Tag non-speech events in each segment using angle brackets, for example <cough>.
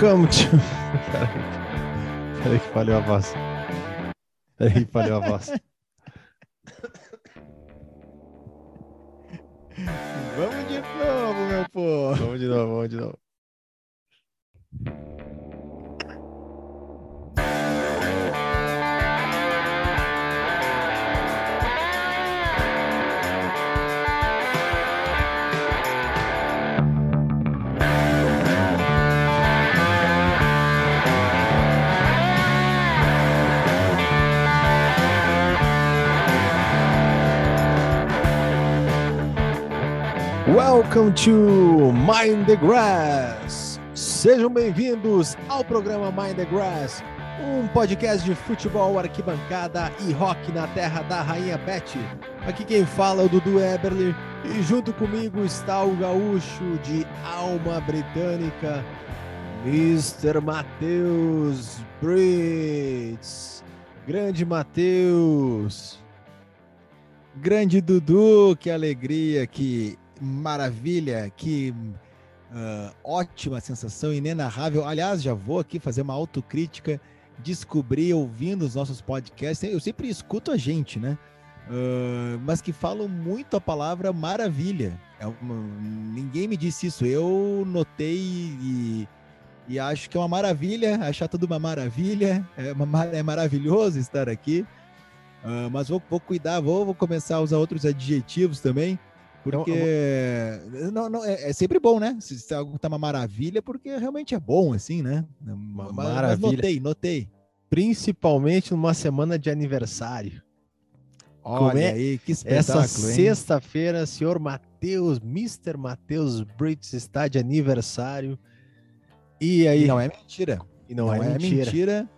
Welcome to. <laughs> Peraí que falhou a voz. Peraí que falhou a voz. Welcome to Mind the Grass. Sejam bem-vindos ao programa Mind the Grass, um podcast de futebol, arquibancada e rock na terra da Rainha Beth. Aqui quem fala é o Dudu Eberle e junto comigo está o gaúcho de alma britânica, Mr. Matheus Brits. Grande Matheus. Grande Dudu, que alegria, que maravilha, que uh, ótima sensação, inenarrável. Aliás, já vou aqui fazer uma autocrítica, descobrir ouvindo os nossos podcasts. Eu sempre escuto a gente, né? Uh, mas que falam muito a palavra maravilha. É uma, ninguém me disse isso, eu notei e, e, acho que é uma maravilha, achar tudo uma maravilha, é, uma, é maravilhoso estar aqui. Uh, mas vou, vou cuidar, vou, vou começar a usar outros adjetivos também. Porque não, não, é, é, sempre bom, né? Se, se algo tá uma maravilha, porque realmente é bom, assim, né? Uma mas, maravilha. Mas notei, notei. Principalmente numa semana de aniversário. Olha é? aí, que espetáculo, Essa sexta-feira, senhor Matheus, Mr. Matheus Brits está de aniversário. E aí... E não é mentira. E não, não é, é mentira. mentira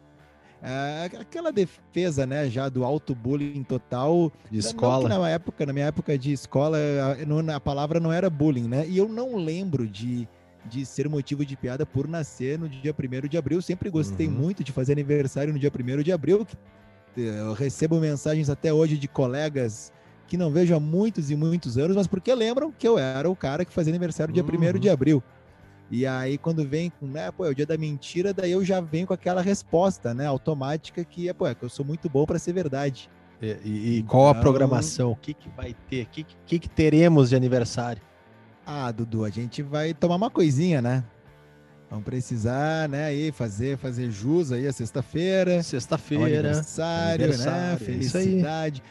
é, aquela defesa, né, já do alto bullying total de escola. na época, na minha época de escola, a, a, palavra não era bullying, né? E eu não lembro de, de ser motivo de piada por nascer no dia 1 de abril. Sempre gostei uhum. muito de fazer aniversário no dia 1 de abril. Eu recebo mensagens até hoje de colegas que não vejo há muitos e muitos anos, mas porque lembram que eu era o cara que fazia aniversário no dia uhum. 1 de abril. E aí, quando vem com, né, pô, é o dia da mentira, daí eu já venho com aquela resposta, né, automática que é, pô, é que eu sou muito bom para ser verdade. E, e, e qual a então programação? O que, que vai ter? O que, que, que teremos de aniversário? Ah, Dudu, a gente vai tomar uma coisinha, né? Vamos precisar, né, aí fazer, fazer jus aí a sexta-feira. Sexta-feira. Aniversário, né, aniversário, né? Felicidade.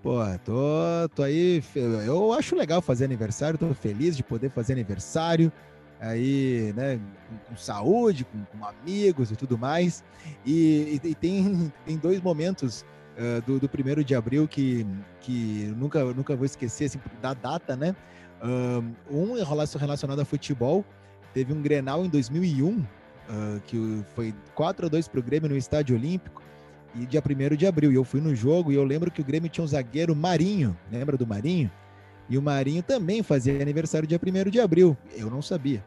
Pô, tô, tô aí. Eu acho legal fazer aniversário, tô feliz de poder fazer aniversário aí, né, com, com saúde, com, com, amigos e tudo mais. E, e, e tem, tem dois momentos uh, do, do primeiro de abril que, que nunca, nunca vou esquecer, assim, da data, né? Um relacionado a futebol, teve um Grenal em 2001, uh, que foi 4 a 2 para o Grêmio no Estádio Olímpico, e dia 1 de abril. E eu fui no jogo e eu lembro que o Grêmio tinha um zagueiro Marinho, lembra do Marinho? E o Marinho também fazia aniversário dia 1 de abril. Eu não sabia.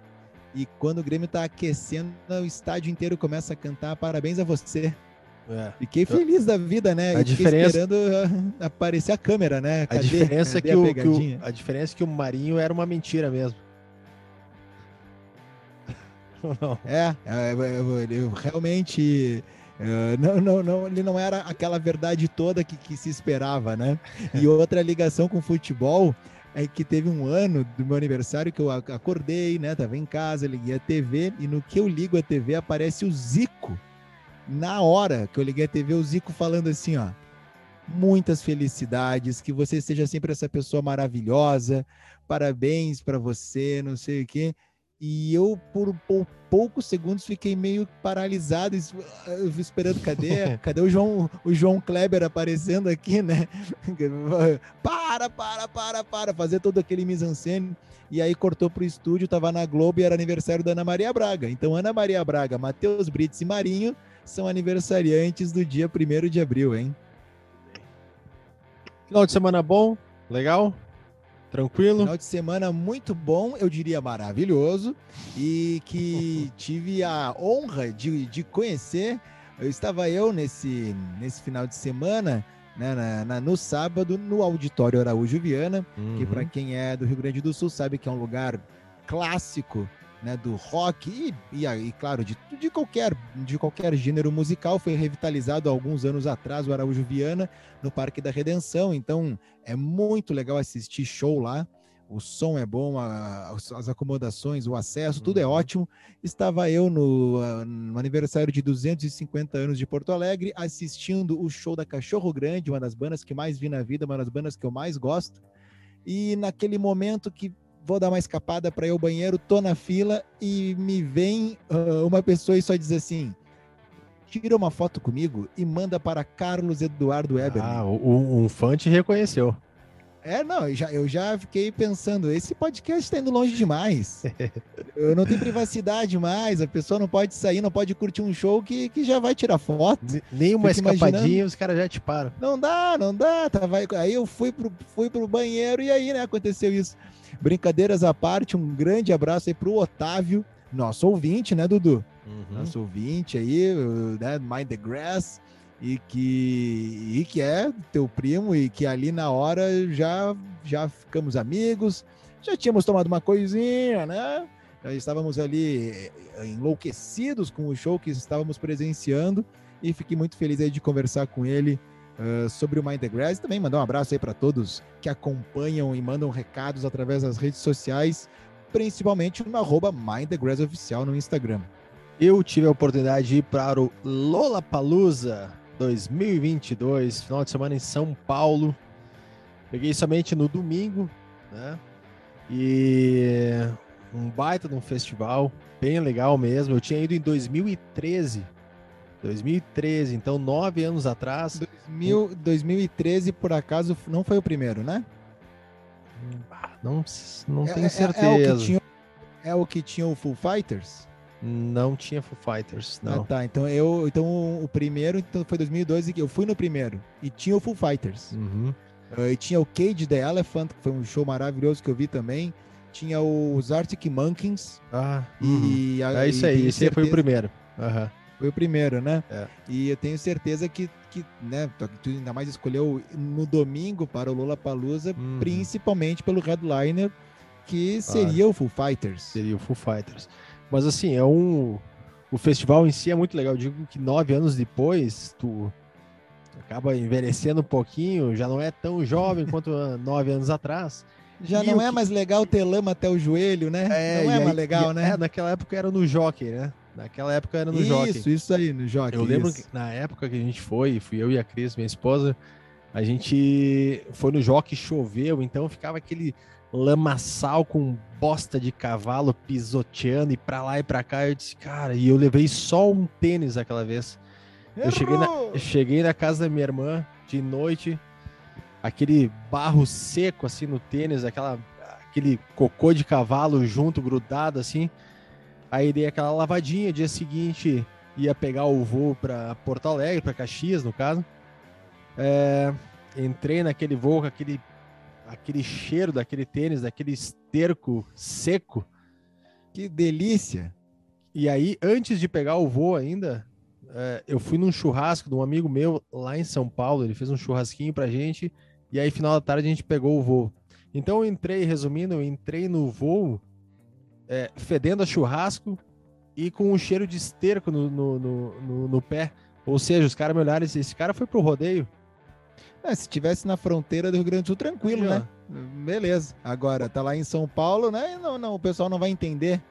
E quando o Grêmio tá aquecendo, o estádio inteiro começa a cantar parabéns a você. É. Fiquei feliz da vida, né? A diferença... esperando ah, aparecer a câmera, né? Cadê? A diferença é que, o, que o, a diferença é que o Marinho era uma mentira mesmo. <laughs> É, é eu, realmente uh, não, não, não, ele não era aquela verdade toda que, que se esperava, né? E outra ligação com futebol é que teve um ano do meu aniversário que eu acordei, né? Tava em casa, liguei a TV e no que eu ligo a TV aparece o Zico. Na hora que eu liguei a TV, o Zico falando assim, ó. Muitas felicidades, que você seja sempre essa pessoa maravilhosa. Parabéns para você, não sei o quê. E eu, por, por, poucos segundos, fiquei meio paralisado, esperando, cadê, <laughs> cadê o João, o João Kleber aparecendo aqui, né? <laughs> Para, para, para, para, fazer todo aquele mise-en-scène. E aí cortou pro estúdio, tava na Globo e era aniversário da Ana Maria Braga. Então, Ana Maria Braga, Matheus Brits e Marinho são aniversariantes do dia 1 de abril, hein? Final de semana bom, legal? Tranquilo? Final de semana muito bom, eu diria maravilhoso, e que <laughs> tive a honra de, de conhecer. Eu estava eu nesse, nesse final de semana, né, na, na, no sábado, no Auditório Araújo Viana, uhum. que para quem é do Rio Grande do Sul sabe que é um lugar clássico né, do rock e, e, e claro, de, de, qualquer, de qualquer gênero musical. Foi revitalizado há alguns anos atrás o Araújo Viana no Parque da Redenção. Então é muito legal assistir show lá. O som é bom, a, as acomodações, o acesso, tudo é uhum. ótimo. Estava eu no, no, aniversário de 250 anos de Porto Alegre, assistindo o show da Cachorro Grande, uma das bandas que mais vi na vida, uma das bandas que eu mais gosto. E naquele momento que vou dar uma escapada para ir ao banheiro, tô na fila e me vem uh, uma pessoa e só diz assim: tira uma foto comigo e manda para Carlos Eduardo Weber. Ah, um, um fã te reconheceu. É, não, eu já, eu já fiquei pensando, esse podcast está indo longe demais. <laughs> eu não tenho privacidade mais, a pessoa não pode sair, não pode curtir um show que, que já vai tirar foto. Nem uma escapadinha, os caras já te param. Não dá, não dá. Tá, vai, aí eu fui pro, fui pro banheiro e aí, né, aconteceu isso. Brincadeiras à parte, um grande abraço aí pro Otávio, nosso ouvinte, né, Dudu? Uhum. Nosso ouvinte aí, né, Mind the Grass e que, e que é teu primo e que ali na hora já, já ficamos amigos, já tínhamos tomado uma coisinha, né? Já estávamos ali eh, enlouquecidos com o show que estávamos presenciando e fiquei muito feliz aí de conversar com ele uh, sobre o Mind the Grass também mandar um abraço aí para todos que acompanham e mandam recados através das redes sociais, principalmente no arroba Mind the Grass Oficial no Instagram. Eu tive a oportunidade de ir para o Lollapalooza 2022, final de semana em São Paulo. Peguei somente no domingo, né? E um baita de um festival, bem legal mesmo. Eu tinha ido em 2013. 2013, então nove anos atrás. 2000, 2013, por acaso, não foi o primeiro, né? Ah, não, não é, tenho certeza. É, é, o tinha, é, o que tinha, o Full Fighters? Não tinha Foo Fighters, não. Ah, tá. Então eu, então o primeiro então foi 2012 que eu fui no primeiro e tinha o Foo Fighters. Uhum. Uh, e tinha o Cage the Elephant, que foi um show maravilhoso que eu vi também. Tinha os Arctic Monkeys. Ah, e, uhum. a, é isso aí. Esse certeza... foi o primeiro. Uhum. Foi o primeiro, né? É. E eu tenho certeza que, que né, tu ainda mais escolheu no domingo para o Lollapalooza, uhum. principalmente pelo headliner, que seria ah, o Foo Fighters. Seria o Foo Fighters. Mas assim, é um. O festival em si é muito legal. Eu digo que nove anos depois, tu acaba envelhecendo um pouquinho, já não é tão jovem <laughs> quanto nove anos atrás. Já e não é que... mais legal ter lama até o joelho, né? É, não é mais legal, né? É, naquela época era no jockey, né? Naquela época era no isso, jockey. Isso, isso aí, no jockey. Eu lembro que na época que a gente foi, fui eu e a Cris, minha esposa, a gente foi no jockey, choveu, então ficava aquele lamaçal com bosta de cavalo pisoteando e pra lá e pra cá. Eu disse, cara, e eu levei só um tênis aquela vez. Eu cheguei, na, eu cheguei na casa da minha irmã de noite, aquele barro seco assim no tênis, aquela, aquele cocô de cavalo junto, grudado assim. Aí dei aquela lavadinha, dia seguinte ia pegar o voo para Porto Alegre, para Caxias, no caso. É, entrei naquele voo com aquele aquele cheiro daquele tênis, daquele esterco seco. Que delícia! E aí, antes de pegar o voo ainda, é, eu fui num churrasco de um amigo meu lá em São Paulo. Ele fez um churrasquinho pra gente. E aí, final da tarde, a gente pegou o voo. Então, eu entrei, resumindo, eu entrei no voo é, fedendo a churrasco e com um cheiro de esterco no, no, no, no, no pé. Ou seja, os caras me olharam e disseram, esse cara foi pro rodeio. É, se tivesse na fronteira do Rio Grande do Sul, tranquilo, Aí, né? Beleza. Agora, tá lá em São Paulo, né? Não, não, o pessoal não vai entender.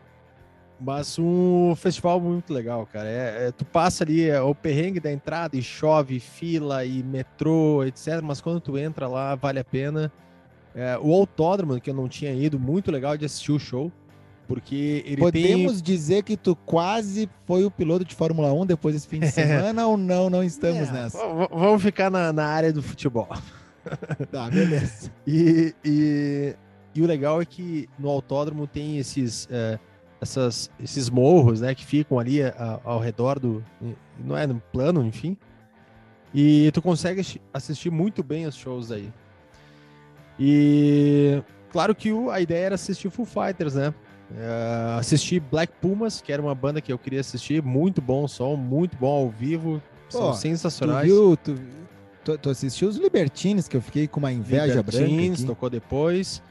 Mas um festival muito legal, cara. É, é, tu passa ali é, o perrengue da entrada e chove, fila e metrô, etc. Mas quando tu entra lá, vale a pena. É, o autódromo, que eu não tinha ido, muito legal de assistir o show. Porque ele Podemos tem... dizer que tu quase foi o piloto de Fórmula 1 depois desse fim de <laughs> semana ou não? Não estamos é, nessa. Vamos ficar na, na área do futebol. <laughs> Tá, beleza. <laughs> e, e, e, o legal é que no autódromo tem esses, é, essas, esses morros, né, que ficam ali a, ao redor do. Não é no plano, enfim. E tu consegue assistir muito bem os shows aí. E claro que o, a ideia era assistir Full Fighters, né? Uh, assisti Black Pumas, que era uma banda que eu queria assistir, muito bom som, muito bom ao vivo, Pô, são sensacionais. Tu, viu, tu, tu, tu, assistiu os Libertines, que eu fiquei com uma inveja Libertines, tocou depois.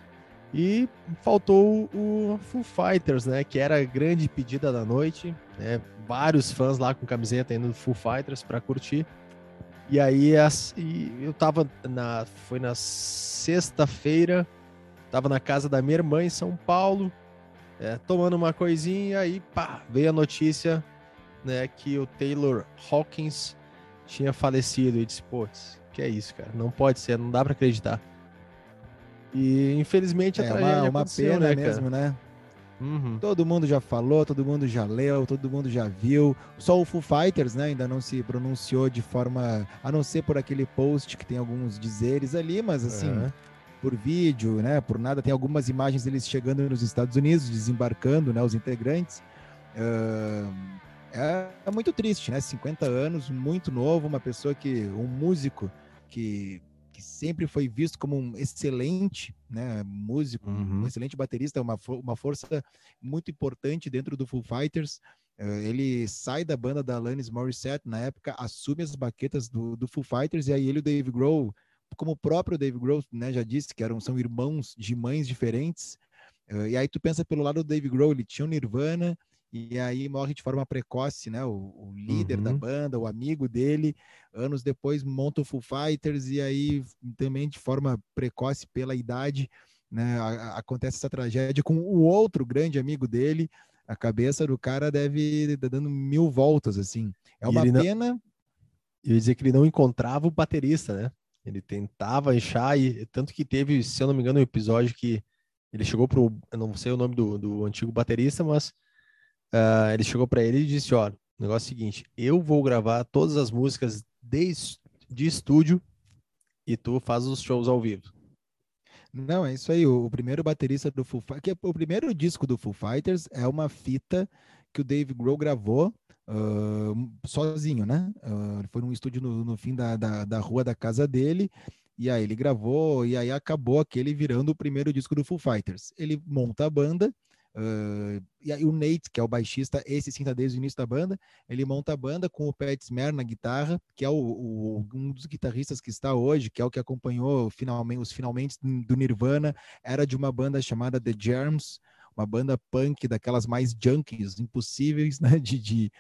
E faltou o Foo Fighters, né? Que era a grande pedida da noite. Né? Vários fãs lá com camiseta indo do Foo Fighters para curtir. E aí as, e eu tava na. Foi na sexta-feira, tava na casa da minha irmã em São Paulo, é, tomando uma coisinha, e aí pá, veio a notícia né, que o Taylor Hawkins tinha falecido. E disse, putz, que é isso, cara? Não pode ser, não dá para acreditar. E infelizmente a é tragédia uma, uma pena né, mesmo, cara? né? Uhum. Todo mundo já falou, todo mundo já leu, todo mundo já viu. Só o Foo Fighters, né, ainda não se pronunciou de forma, a não ser por aquele post que tem alguns dizeres ali, mas assim, uhum. Por vídeo, né, por nada. Tem algumas imagens deles chegando nos Estados Unidos, desembarcando, né, os integrantes. Uh, é, é muito triste, né? 50 anos, muito novo, uma pessoa que, um músico que que sempre foi visto como um excelente né, músico, uhum. um excelente baterista, uma, uma força muito importante dentro do Foo Fighters. Uh, ele sai da banda da Alanis Morissette na época, assume as baquetas do, do Foo Fighters, e aí ele e o Dave Grohl, como o próprio Dave Grohl né, já disse, que eram, são irmãos de mães diferentes. Uh, e aí tu pensa pelo lado do Dave Grohl, ele tinha o Nirvana, e aí morre de forma precoce, né? O, o líder uhum. da banda, o amigo dele, anos depois monta o Full Fighters e aí também de forma precoce pela idade, né? A, acontece essa tragédia com o outro grande amigo dele. A cabeça do cara deve estar dando mil voltas, assim. É uma pena. Não... Eu ia dizer que ele não encontrava o baterista, né? Ele tentava achar, e tanto que teve, se eu não me engano, um episódio que ele chegou pro. Eu não sei o nome do, do antigo baterista, mas uh, ele chegou para ele e disse: Ó, o negócio é o seguinte, eu vou gravar todas as músicas de, de estúdio e tu faz os shows ao vivo. Não, é isso aí. O, o primeiro baterista do Foo Fighters, o primeiro disco do Foo Fighters é uma fita que o Dave Grohl gravou sozinho, né? Uh, foi num estúdio no, no fim da, da, da, rua da casa dele. E aí ele gravou, e aí acabou aquele virando o primeiro disco do Foo Fighters. Ele monta a banda Uh, e aí o Nate, que é o baixista, esse sim tá desde o início da banda, ele monta a banda com o Pat Smear na guitarra, que é o, o, um dos guitarristas que está hoje, que é o que acompanhou finalmente, os finalmente do Nirvana, era de uma banda chamada The Germs, uma banda punk daquelas mais junkies impossíveis, <laughs> né, de, de,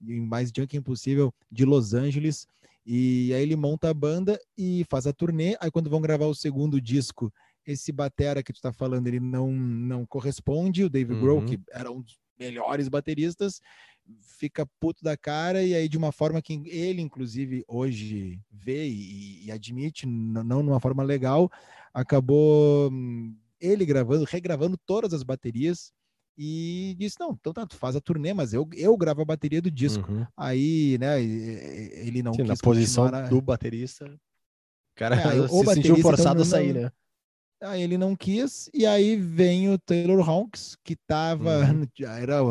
mais junk impossível de Los Angeles, e aí ele monta a banda e faz a turnê, aí quando vão gravar o segundo disco, esse batera que tu tá falando, ele não, não corresponde, o Dave uhum. Grohl, que era um dos melhores bateristas, fica puto da cara. E aí de uma forma que ele inclusive hoje vê e, e admite, não numa forma legal, acabou hum, ele gravando, regravando todas as baterias e disse, não, então tá, tu faz a turnê, mas eu, eu gravo a bateria do disco. Uhum. Aí, né, ele não Sim, quis na posição na... do baterista, o cara é, <laughs> se sentiu forçado então, a sair, né? Aí ele não quis, e aí vem o Taylor Hawkins, que tava. Uhum. <laughs> Era,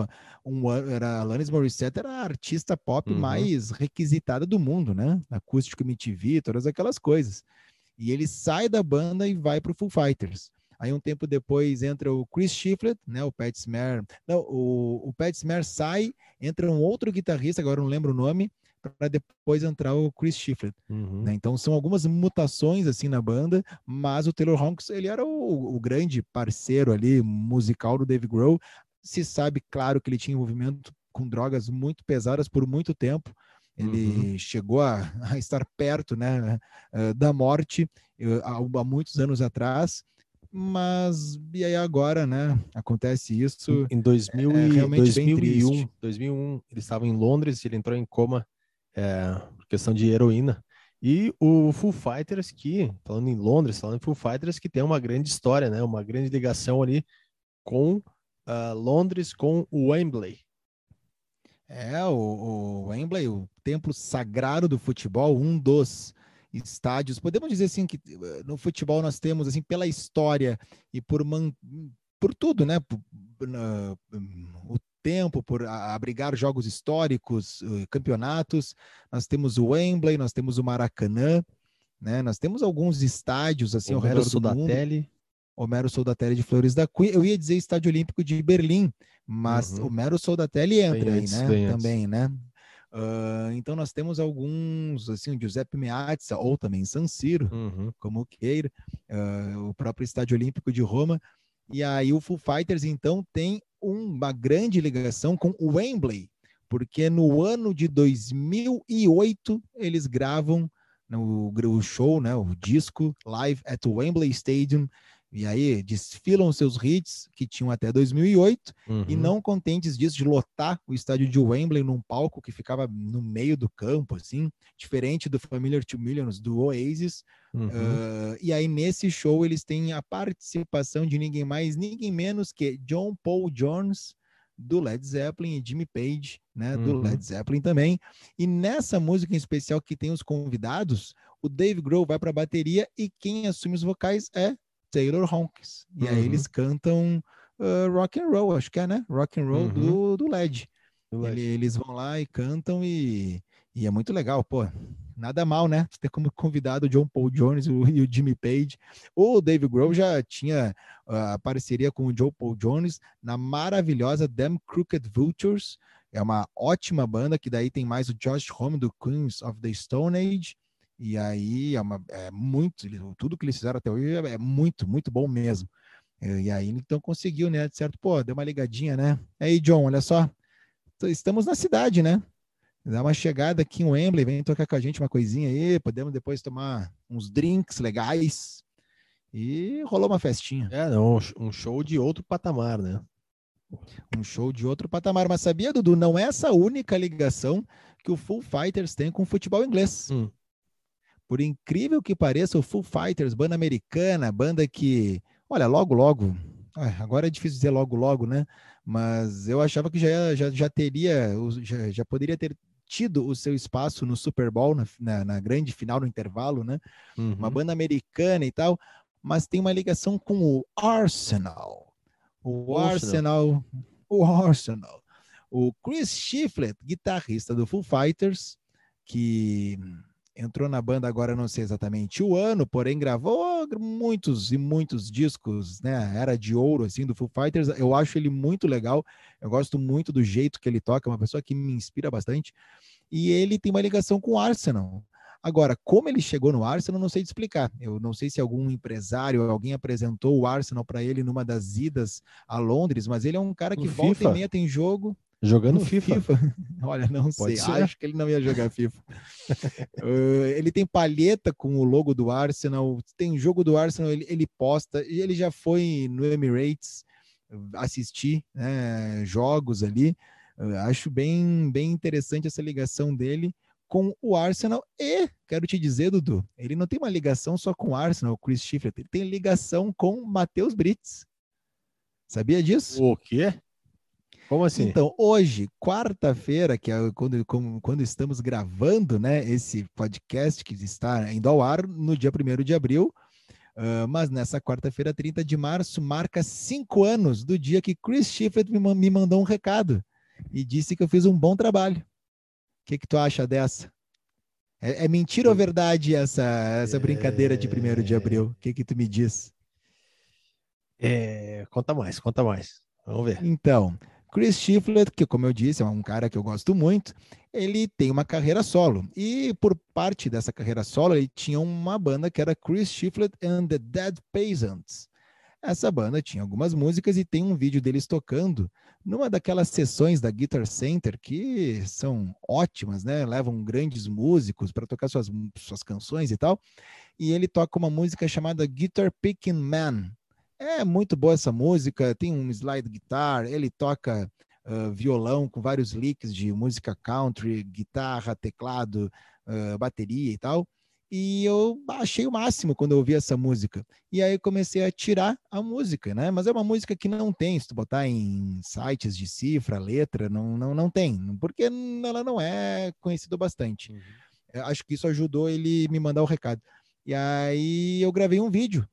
um, era Alanis Morissette era a artista pop uhum. mais requisitada do mundo, né? Acústico MTV, todas aquelas coisas. E ele sai da banda e vai para o Foo Fighters. Aí um tempo depois entra o Chris Shiflett, né? O Pat Smear. Não, o, o Pat Smear sai, entra um outro guitarrista, agora não lembro o nome, para depois entrar o Chris Shiflett. Uhum. Né? Então são algumas mutações assim na banda, mas o Taylor Hawkins ele era o, o, grande parceiro ali musical do Dave Grohl. Se sabe, claro, que ele tinha envolvimento com drogas muito pesadas por muito tempo. Ele uhum. chegou a, a, estar perto né, eh, da morte eh, há, há muitos anos atrás mas e aí agora, né? Acontece isso. Em 2000 é, realmente 2001, 2001, ele estava em Londres, ele entrou em coma é, questão de heroína. E o Full Fighters, que, falando em Londres, falando em Full Fighters, que tem uma grande história, né? Uma grande ligação ali com uh, Londres, com o Wembley. É, o, o, Wembley, o templo sagrado do futebol, um dos estádios. Podemos dizer assim que eh, no futebol nós temos, assim, pela história e por, man, por tudo, né? Por, na, o tempo por abrigar jogos históricos, eh, campeonatos. Nós temos o Wembley, nós temos o Maracanã, né? Nós temos alguns estádios assim Homero ao redor do Soldatelli. mundo. Homero Soldatelli de Flores da Cunha. Eu ia dizer Estádio Olímpico de Berlim, mas uhum. Homero Soldatelli entra aí, né? Também, né? Uh, então nós temos alguns, assim, o Giuseppe Meazza, ou também San Siro, uhum. como queira, uh, o próprio Estádio Olímpico de Roma, E aí o Foo Fighters, então, tem uma grande ligação com o Wembley, porque no ano de 2008 eles gravam no, o show, né, o disco Live at Wembley Stadium, e aí desfilam seus hits que tinham até 2008 uhum. e não contentes disso de lotar o estádio de Wembley num palco que ficava no meio do campo, assim, diferente do Familiar to Millions do Oasis. Uhum. Uh, e aí nesse show eles têm a participação de ninguém mais, ninguém menos que John Paul Jones do Led Zeppelin e Jimmy Page, né, uhum. do Led Zeppelin também. E nessa música em especial que tem os convidados, o Dave Grohl vai para a bateria e quem assume os vocais é Taylor Hawkins. E uhum. aí eles cantam uh, rock and roll, acho que é, né? Rock and roll uhum. do, do LED. Ele, eles vão lá e cantam e, e é muito legal, pô. Nada mal, né? Ter como convidado o John Paul Jones e o Jimmy Page. O Dave Grohl já tinha uh, a parceria com o John Paul Jones na maravilhosa Them Crooked Vultures. É uma ótima banda que daí tem mais o Josh Homme do Queens of the Stone Age e aí é, uma, é muito, tudo que eles fizeram até hoje é, é muito, muito bom mesmo. E aí então conseguiu, né? De certo, pô, deu uma ligadinha, né? Aí, John, olha só, estamos na cidade, né? Dá uma chegada aqui em Wembley, vem tocar com a gente uma coisinha aí, podemos depois tomar uns drinks legais. E rolou uma festinha. É, não, um show de outro patamar, né? Um show de outro patamar. Mas sabia, Dudu, não é essa única ligação que o Full Fighters tem com o futebol inglês. Hum. Por incrível que pareça, o Full Fighters, banda americana, banda que, olha, logo, logo, agora é difícil dizer logo, logo, né? Mas eu achava que já, já, já teria, já, já poderia ter tido o seu espaço no Super Bowl, na, na, na grande final, no intervalo, né? Uhum. Uma banda americana e tal, mas tem uma ligação com o Arsenal. O Arsenal, Arsenal o Arsenal. O Chris Shiflett, guitarrista do Full Fighters, que entrou na banda agora não sei exatamente o ano, porém gravou muitos e muitos discos, né? Era de ouro assim do Foo Fighters. Eu acho ele muito legal. Eu gosto muito do jeito que ele toca, é uma pessoa que me inspira bastante. E ele tem uma ligação com o Arsenal. Agora, como ele chegou no Arsenal, não sei te explicar. Eu não sei se algum empresário, alguém apresentou o Arsenal para ele numa das idas a Londres, mas ele é um cara que volta FIFA. e meia tem jogo. Jogando FIFA. FIFA. <laughs> Olha, não Pode sei. Ser. Acho que ele não ia jogar FIFA. uh, <laughs> ele tem palheta com o logo do Arsenal. Tem jogo do Arsenal, ele, ele posta. E ele já foi no Emirates assistir né, jogos ali. Uh, acho bem, bem interessante essa ligação dele com o Arsenal. E, quero te dizer, Dudu, ele não tem uma ligação só com o Arsenal, o Chris Schiffer. Ele tem ligação com Matheus Brits. Sabia disso? O quê? Como assim? Então, hoje, quarta-feira, que é quando, quando estamos gravando né, esse podcast que está indo ao ar no dia 1 de abril, uh, mas nessa quarta-feira, 30 de março, marca cinco anos do dia que Chris Shiflett me, me mandou um recado e disse que eu fiz um bom trabalho. O que, que tu acha dessa? É, é mentira ou verdade essa, essa brincadeira de 1 de abril? O que, que tu me diz? É, conta mais, conta mais. Vamos ver. Então, Chris Shiflett, que como eu disse, é um cara que eu gosto muito, ele tem uma carreira solo. E por parte dessa carreira solo, ele tinha uma banda que era Chris Shiflett and the Dead Peasants. Essa banda tinha algumas músicas e tem um vídeo deles tocando numa daquelas sessões da Guitar Center que são ótimas, né? Levam grandes músicos para tocar suas, suas canções e tal. E ele toca uma música chamada Guitar Picking Man, é muito boa essa música, tem um slide guitar, ele toca uh, violão com vários licks de música country, guitarra, teclado, uh, bateria e tal. E eu achei o máximo quando eu ouvi essa música. E aí comecei a tirar a música, né? Mas é uma música que não tem, se tu botar em sites de cifra, letra, não, não, não tem, porque ela não é conhecida bastante. Uhum. Acho que isso ajudou ele me mandar o recado. E aí eu gravei um vídeo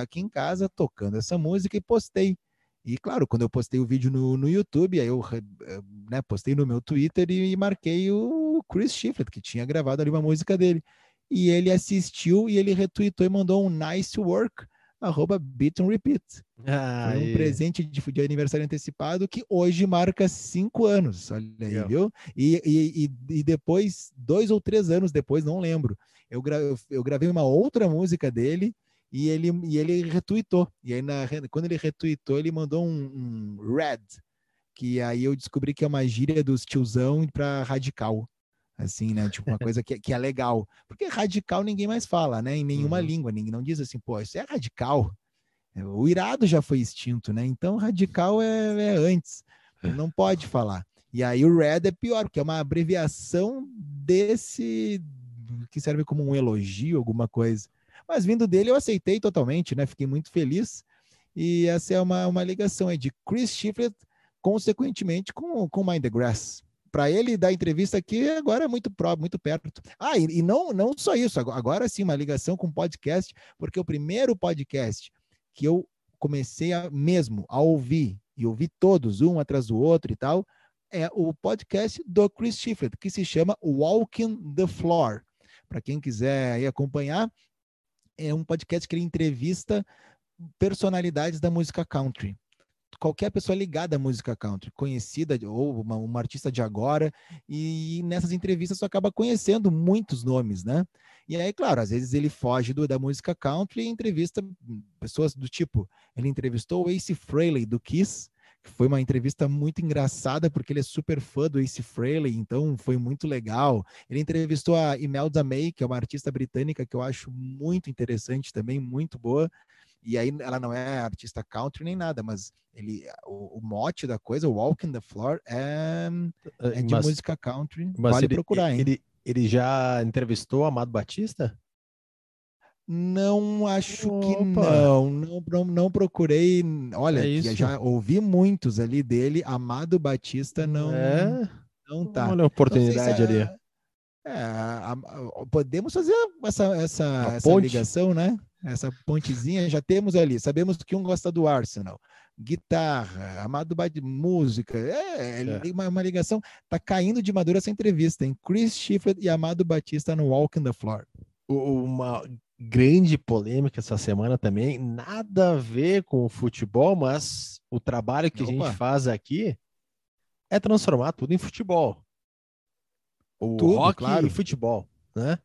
aqui em casa tocando essa música e postei. E claro, quando eu postei o vídeo no, no YouTube, aí eu eh, né, postei no meu Twitter e, e marquei o Chris Shiflett, que tinha gravado ali uma música dele. E ele assistiu e ele retweetou e mandou um nice work, arroba beat and repeat. Ah, Foi um presente de, de, aniversário antecipado que hoje marca cinco anos. Olha aí, Legal. viu? E, e, e, depois, dois ou três anos depois, não lembro, eu, gra, eu gravei uma outra música dele e ele, e ele retweetou. E aí, na, quando ele retweetou, ele mandou um, um red, que aí eu descobri que é uma gíria dos tiozão para radical. Assim, né? Tipo, uma coisa que, que é legal. Porque radical ninguém mais fala, né? Em nenhuma uhum. língua. Ninguém não diz assim, pô, isso é radical. O irado já foi extinto, né? Então, radical é, é antes. Não pode falar. E aí o red é pior, porque é uma abreviação desse que serve como um elogio, alguma coisa. Mas vindo dele, eu aceitei totalmente, né? Fiquei muito feliz. E essa é uma, uma ligação aí de Chris Shiflett, consequentemente, com, com Mind the Grass. Para ele dar entrevista aqui, agora é muito próximo, muito perto. Ah, e, e, não, não só isso, agora sim, uma ligação com podcast, porque o primeiro podcast que eu comecei a, mesmo a ouvir, e ouvir todos, um atrás do outro e tal, é o podcast do Chris Shiflett, que se chama Walking the Floor. Para quem quiser acompanhar, é um podcast que ele entrevista personalidades da música country. Qualquer pessoa ligada à música country, conhecida ou uma, uma artista de agora, e nessas entrevistas você acaba conhecendo muitos nomes, né? E aí, claro, às vezes ele foge do, da música country e entrevista pessoas do tipo, ele entrevistou o Ace Frehley do Kiss, foi uma entrevista muito engraçada, porque ele é super fã do Ace Frehley, então foi muito legal. Ele entrevistou a Imelda May, que é uma artista britânica que eu acho muito interessante também, muito boa. E aí ela não é artista country nem nada, mas ele, o, o mote da coisa, o Walk in the Floor, é, é de mas, música country. vale ele, procurar, hein? Ele, ele já entrevistou Amado Batista? Não acho Opa. que não, não, não, não procurei. Olha, é já ouvi muitos ali dele. Amado Batista não, é? não tá. Olha a oportunidade se é, ali. É, a, a, podemos fazer essa, essa, essa ligação, né? Essa pontezinha já temos ali. Sabemos que um gosta do Arsenal, guitarra, Amado Batista, música. É, é. Uma, uma, ligação. Tá caindo de madura essa entrevista, em Chris Shiflett e Amado Batista no Walk in the Floor. Uma grande polêmica essa semana também, nada a ver com o futebol, mas o trabalho que Opa. a gente faz aqui é transformar tudo em futebol. O tudo, rock claro. e futebol, né?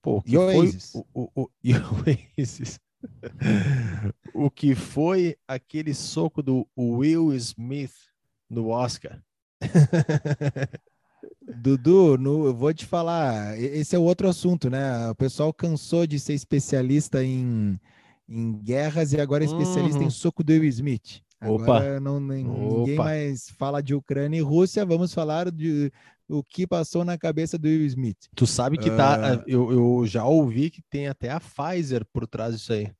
Pô, que foi o, o, o, <laughs> o que foi aquele soco do Will Smith no Oscar? <laughs> Dudu, no, eu vou te falar, esse é o outro assunto, né? O pessoal cansou de ser especialista em, em guerras e agora é especialista uhum. em soco do Will Smith. Agora Opa. Não, nem, ninguém mais fala de Ucrânia e Rússia, vamos falar de o que passou na cabeça do Will Smith. Tu sabe que tá, uh... eu, eu já ouvi que tem até a Pfizer por trás disso aí.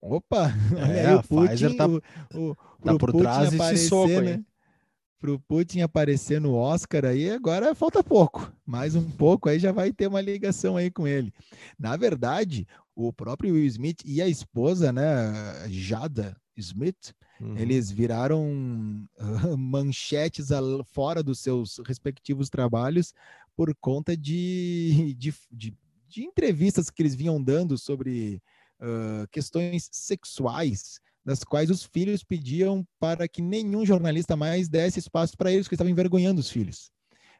Opa, <laughs> é, aí, a Putin, Pfizer tá, o, o, tá por Putin trás desse soco né? Para o Putin aparecer no Oscar aí, agora falta pouco. Mais um pouco aí já vai ter uma ligação aí com ele. Na verdade, o próprio Will Smith e a esposa, né, Jada Smith, uhum. eles viraram uh, <laughs> manchetes fora dos seus respectivos trabalhos por conta de, de, de, de entrevistas que eles vinham dando sobre uh, questões sexuais das quais os filhos pediam para que nenhum jornalista mais desse espaço para eles, porque estavam envergonhando os filhos.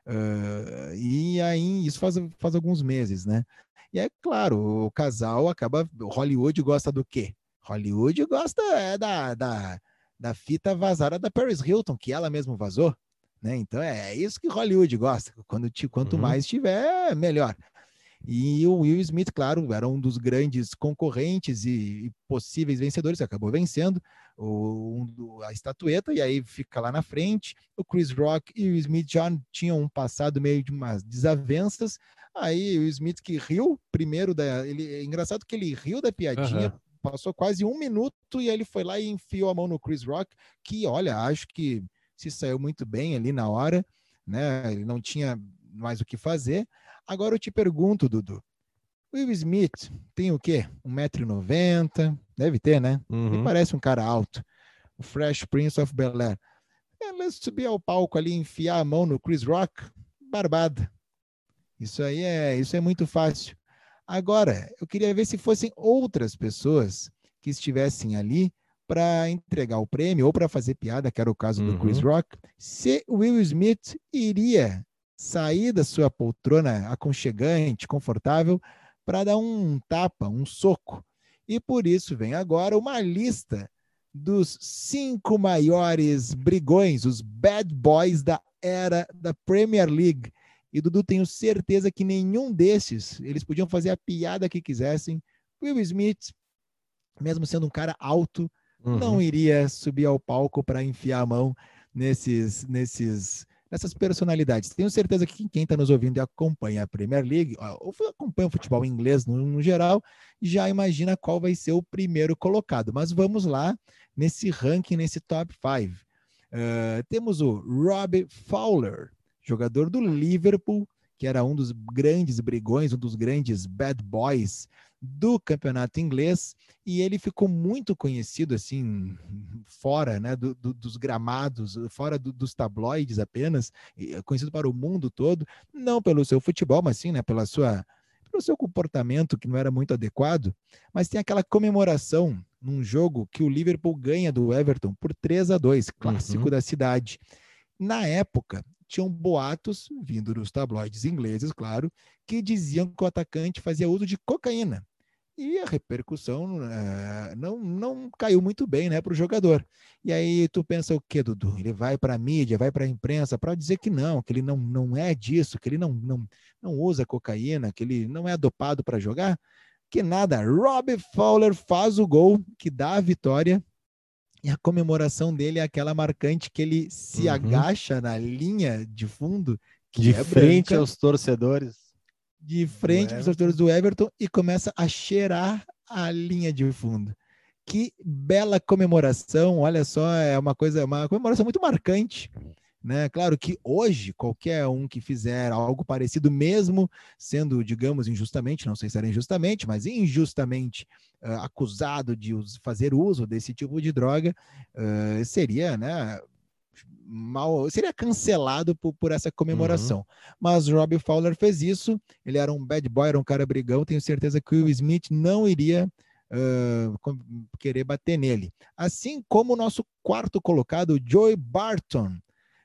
Uh, e aí, isso faz, faz alguns meses, né? E é claro, o casal acaba. Hollywood gosta do quê? Hollywood gosta é, da, da, da fita vazada da Paris Hilton, que ela mesma vazou. Né? Então é isso que Hollywood gosta. Quando, quanto uhum. mais tiver, melhor. E o Will Smith, claro, era um dos grandes concorrentes e, e possíveis vencedores, acabou vencendo o, um, a estatueta, e aí fica lá na frente. O Chris Rock e o Smith já tinham um passado meio de umas desavenças. Aí o Smith que riu primeiro da. Ele, é engraçado que ele riu da piadinha. Uhum. Passou quase um minuto e ele foi lá e enfiou a mão no Chris Rock, que, olha, acho que se saiu muito bem ali na hora, né? Ele não tinha mais o que fazer. Agora eu te pergunto, Dudu. Will Smith tem o quê? 1,90m? Deve ter, né? Uhum. Ele parece um cara alto. O Fresh Prince of Bel-Air. Ela subir ao palco ali, enfiar a mão no Chris Rock, barbada. Isso aí é, isso é muito fácil. Agora, eu queria ver se fossem outras pessoas que estivessem ali para entregar o prêmio ou para fazer piada, que era o caso uhum. do Chris uhum. Rock, se Will Smith iria sair da sua poltrona aconchegante, confortável, para dar um tapa, um soco. E por isso vem agora uma lista dos cinco maiores brigões, os bad boys da era da Premier League. E Dudu, tenho certeza que nenhum desses, eles podiam fazer a piada que quisessem. Will Smith, mesmo sendo um cara alto, uhum. não iria subir ao palco para enfiar a mão nesses, nesses, nessas personalidades. Tenho certeza que quem está nos ouvindo e acompanha a Premier League, ou acompanha o futebol inglês no, no, geral, já imagina qual vai ser o primeiro colocado. Mas vamos lá nesse ranking, nesse top 5. Uh, temos o Rob Fowler, jogador do Liverpool, que era um dos grandes brigões, um dos grandes bad boys do campeonato inglês, e ele ficou muito conhecido assim fora né, do, do, dos gramados, fora do, dos tabloides apenas, conhecido para o mundo todo, não pelo seu futebol, mas sim né, pela sua pelo seu comportamento que não era muito adequado, mas tem aquela comemoração num jogo que o Liverpool ganha do Everton por 3 a 2, clássico uhum. da cidade. Na época, tinham boatos, vindo dos tabloides ingleses, claro, que diziam que o atacante fazia uso de cocaína. E a repercussão uh, não, não caiu muito bem né, para o jogador. E aí tu pensa o que, Dudu? Ele vai para a mídia, vai para a imprensa para dizer que não, que ele não, não é disso, que ele não, não, não usa cocaína, que ele não é dopado para jogar. Que nada, Rob Fowler faz o gol que dá a vitória e a comemoração dele é aquela marcante que ele se uhum. agacha na linha de fundo. de é frente branca, aos torcedores. De frente para os torcedores do Everton e começa a cheirar a linha de fundo. Que bela comemoração, olha só, é uma coisa, uma comemoração muito marcante. Né? Claro que hoje, qualquer um que fizer algo parecido, mesmo sendo, digamos, injustamente, não sei se era injustamente, mas injustamente uh, acusado de fazer uso desse tipo de droga, uh, seria, né? Mal, seria cancelado por, por essa comemoração. Uhum. Mas Robbie Fowler fez isso, ele era um bad boy, era um cara brigão, tenho certeza que o Smith não iria uh, querer bater nele. Assim como o nosso quarto colocado, Joey Barton,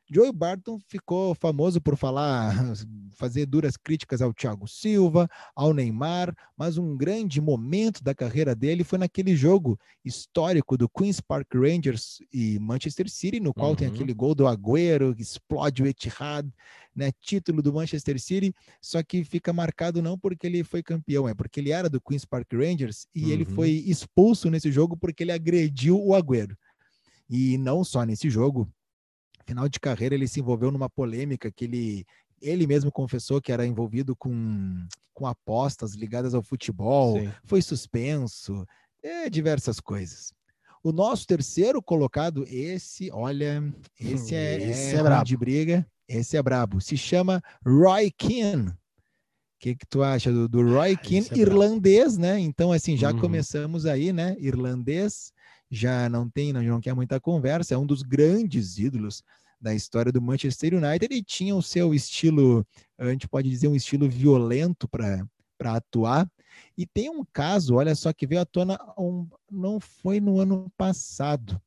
Joey Barton ficou famoso por falar, <laughs> fazer duras críticas ao Thiago Silva, ao Neymar, mas um grande momento da carreira dele foi naquele jogo histórico do Queen's Park Rangers e Manchester City, no qual uhum. tem aquele gol do Agüero, que explode o Etihad, né, título do Manchester City, só que fica marcado não porque ele foi campeão, é porque ele era do Queen's Park Rangers e uhum. ele foi expulso nesse jogo porque ele agrediu o Agüero. E não só nesse jogo, final de carreira ele se envolveu numa polêmica que ele ele mesmo confessou que era envolvido com, com apostas ligadas ao futebol, Sim. foi suspenso, é, diversas coisas. O nosso terceiro colocado, esse, olha, esse é, <laughs> esse é, é brabo de briga, esse é brabo. Se chama Roy Keane. O que, que tu acha do, do Roy ah, Keane, é irlandês, né? Então, assim, já uhum. começamos aí, né? Irlandês, já não tem, não, não quer muita conversa, é um dos grandes ídolos da história do Manchester United e tinha o seu estilo, a gente pode dizer, um estilo violento para atuar. E tem um caso, olha só, que veio à tona, um, não foi no ano passado,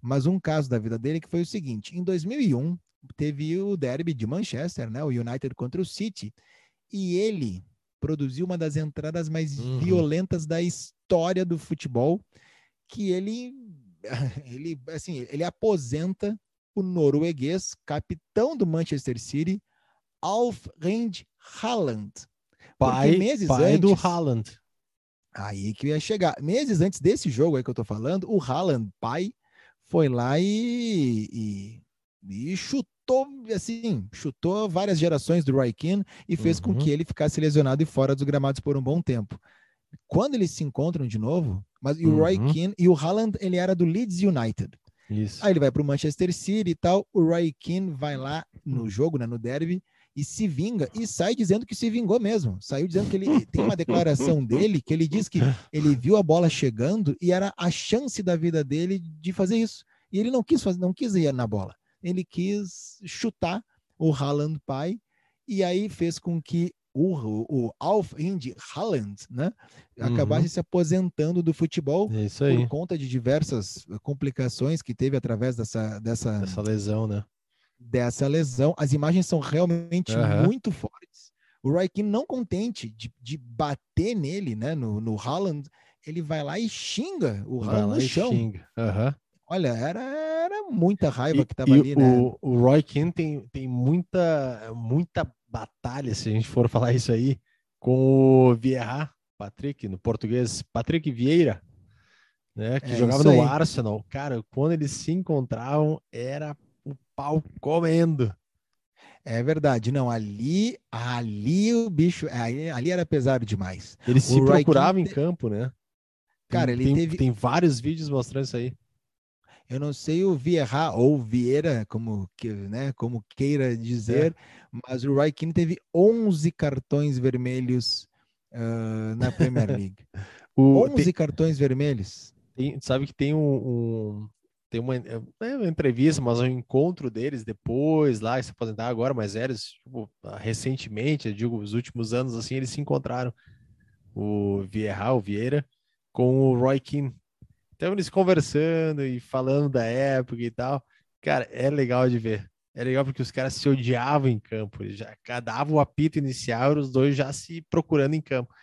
mas um caso da vida dele que foi o seguinte: em 2001, teve o derby de Manchester, né, o United contra o City, e ele produziu uma das entradas mais uhum. violentas da história do futebol, que ele <laughs> ele assim, ele aposenta o norueguês, capitão do Manchester City, Alf Rend Haaland. Pai, pai antes, do Haaland. Aí que ia chegar. Meses antes desse jogo aí que eu tô falando, o Haaland, pai, foi lá e, e, e chutou, assim, chutou várias gerações do Roy Keane e fez uhum. com que ele ficasse lesionado e fora dos gramados por um bom tempo. Quando eles se encontram de novo, mas e o Roy uhum. Keane e o Haaland, ele era do Leeds United. Isso. Aí ele vai para o Manchester City e tal. O Roy Keane vai lá no jogo, né, no derby, e se vinga e sai dizendo que se vingou mesmo. Saiu dizendo que ele tem uma declaração <laughs> dele que ele diz que ele viu a bola chegando e era a chance da vida dele de fazer isso. E ele não quis fazer, não quis ir na bola. Ele quis chutar o Haaland pai e aí fez com que o, o Alf Indy Haaland, né, acabasse uhum. se aposentando do futebol é por conta de diversas complicações que teve através dessa, dessa, dessa lesão, né? Dessa lesão. As imagens são realmente uhum. muito fortes. O Roy Keane não contente de, de bater nele, né, no, no Haaland, ele vai lá e xinga o Hall no chão. Xinga. Uhum. Olha, era, era muita raiva e, que tava ali, o, né? O Roy Keane tem, tem muita, muita batalha, se a gente for falar isso aí, com o Vieira, Patrick, no português, Patrick Vieira, né, que é, jogava no Arsenal. Cara, quando eles se encontravam, era o pau comendo. É verdade, não, ali, ali o bicho, ali, ali era pesado demais. Ele se procurava em campo, né? Cara, tem, ele tem, teve... Tem vários vídeos mostrando isso aí. Eu não sei o Vieira ou Vieira, como, que, né, como queira dizer, é. mas o Roy Keane teve 11 cartões vermelhos uh, na Premier <laughs> League. o, 11 tem, cartões vermelhos. Tem, sabe que tem um, um tem uma, é, é uma, entrevista, mas um encontro deles depois lá, se aposentar agora, mais velhos, tipo, recentemente, eu digo, os últimos anos, assim, eles se encontraram, o Vieira, o Vieira, com o Roy Keane. Então eles conversando e falando da época e tal. Cara, é legal de ver. É legal porque os caras se odiavam em campo. Eles já davam o apito inicial, os dois já se procurando em campo.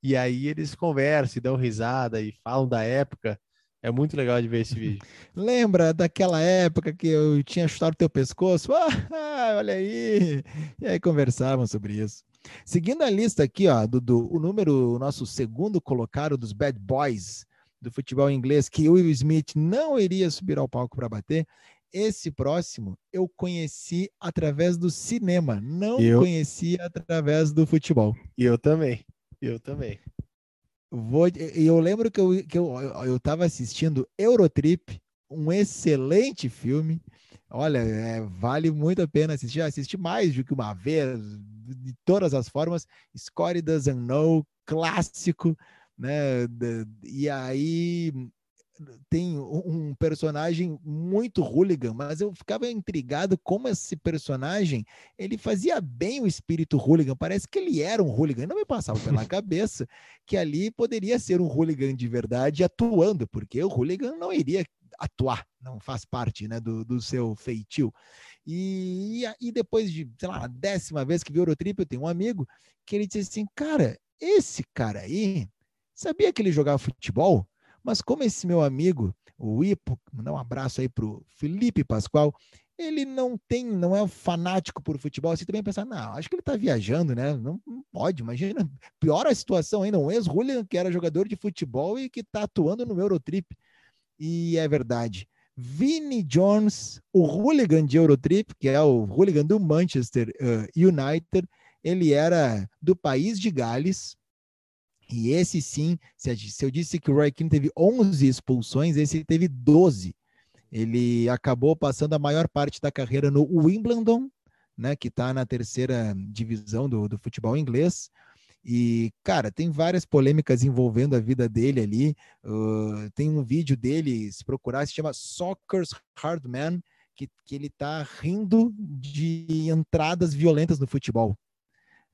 E aí eles conversam, dão risada e falam da época. É muito legal de ver esse vídeo. <laughs> Lembra daquela época que eu tinha chutado teu pescoço? <laughs> Ah, olha aí! E aí conversavam sobre isso. Seguindo a lista aqui, ó, do o número, o nosso segundo colocado dos Bad Boys, do futebol inglês que Will Smith não iria subir ao palco para bater. Esse próximo eu conheci através do cinema, não eu... conheci através do futebol. Eu também, eu também. Vou, eu lembro que eu, que eu, eu estava assistindo Eurotrip, um excelente filme. Olha, é, vale muito a pena assistir. Assisti mais do que uma vez, de todas as formas. Score Doesn't Know, clássico né? E aí tem um personagem muito hooligan, mas eu ficava intrigado como esse personagem ele fazia bem o espírito hooligan. Parece que ele era um hooligan. Não me passava pela <laughs> cabeça que ali poderia ser um hooligan de verdade atuando, porque o hooligan não iria atuar, não faz parte né, do, do seu feitio. E, e depois de, sei lá, a décima vez que vi Eurotrip, eu tenho um amigo que ele disse assim, cara, esse cara aí, Sabia que ele jogava futebol? Mas como esse meu amigo, o Ipo, mandar um abraço aí pro Felipe Pascoal, ele não tem, não é fanático por futebol, você também pensa, não, acho que ele tá viajando, né? Não, não pode, imagina. Pior a situação ainda, um ex-Hooligan que era jogador de futebol e que tá atuando no Eurotrip. E é verdade. Vini Jones, o hooligan de Eurotrip, que é o hooligan do Manchester uh, United, ele era do país de Gales, e esse sim, se eu disse que o Roy Keane teve 11 expulsões, esse teve 12. Ele acabou passando a maior parte da carreira no Wimbledon, né, que está na terceira divisão do, do futebol inglês. E, cara, tem várias polêmicas envolvendo a vida dele ali. Uh, tem um vídeo dele, se procurar, se chama Soccer's Hard Man, que, que ele tá rindo de entradas violentas no futebol.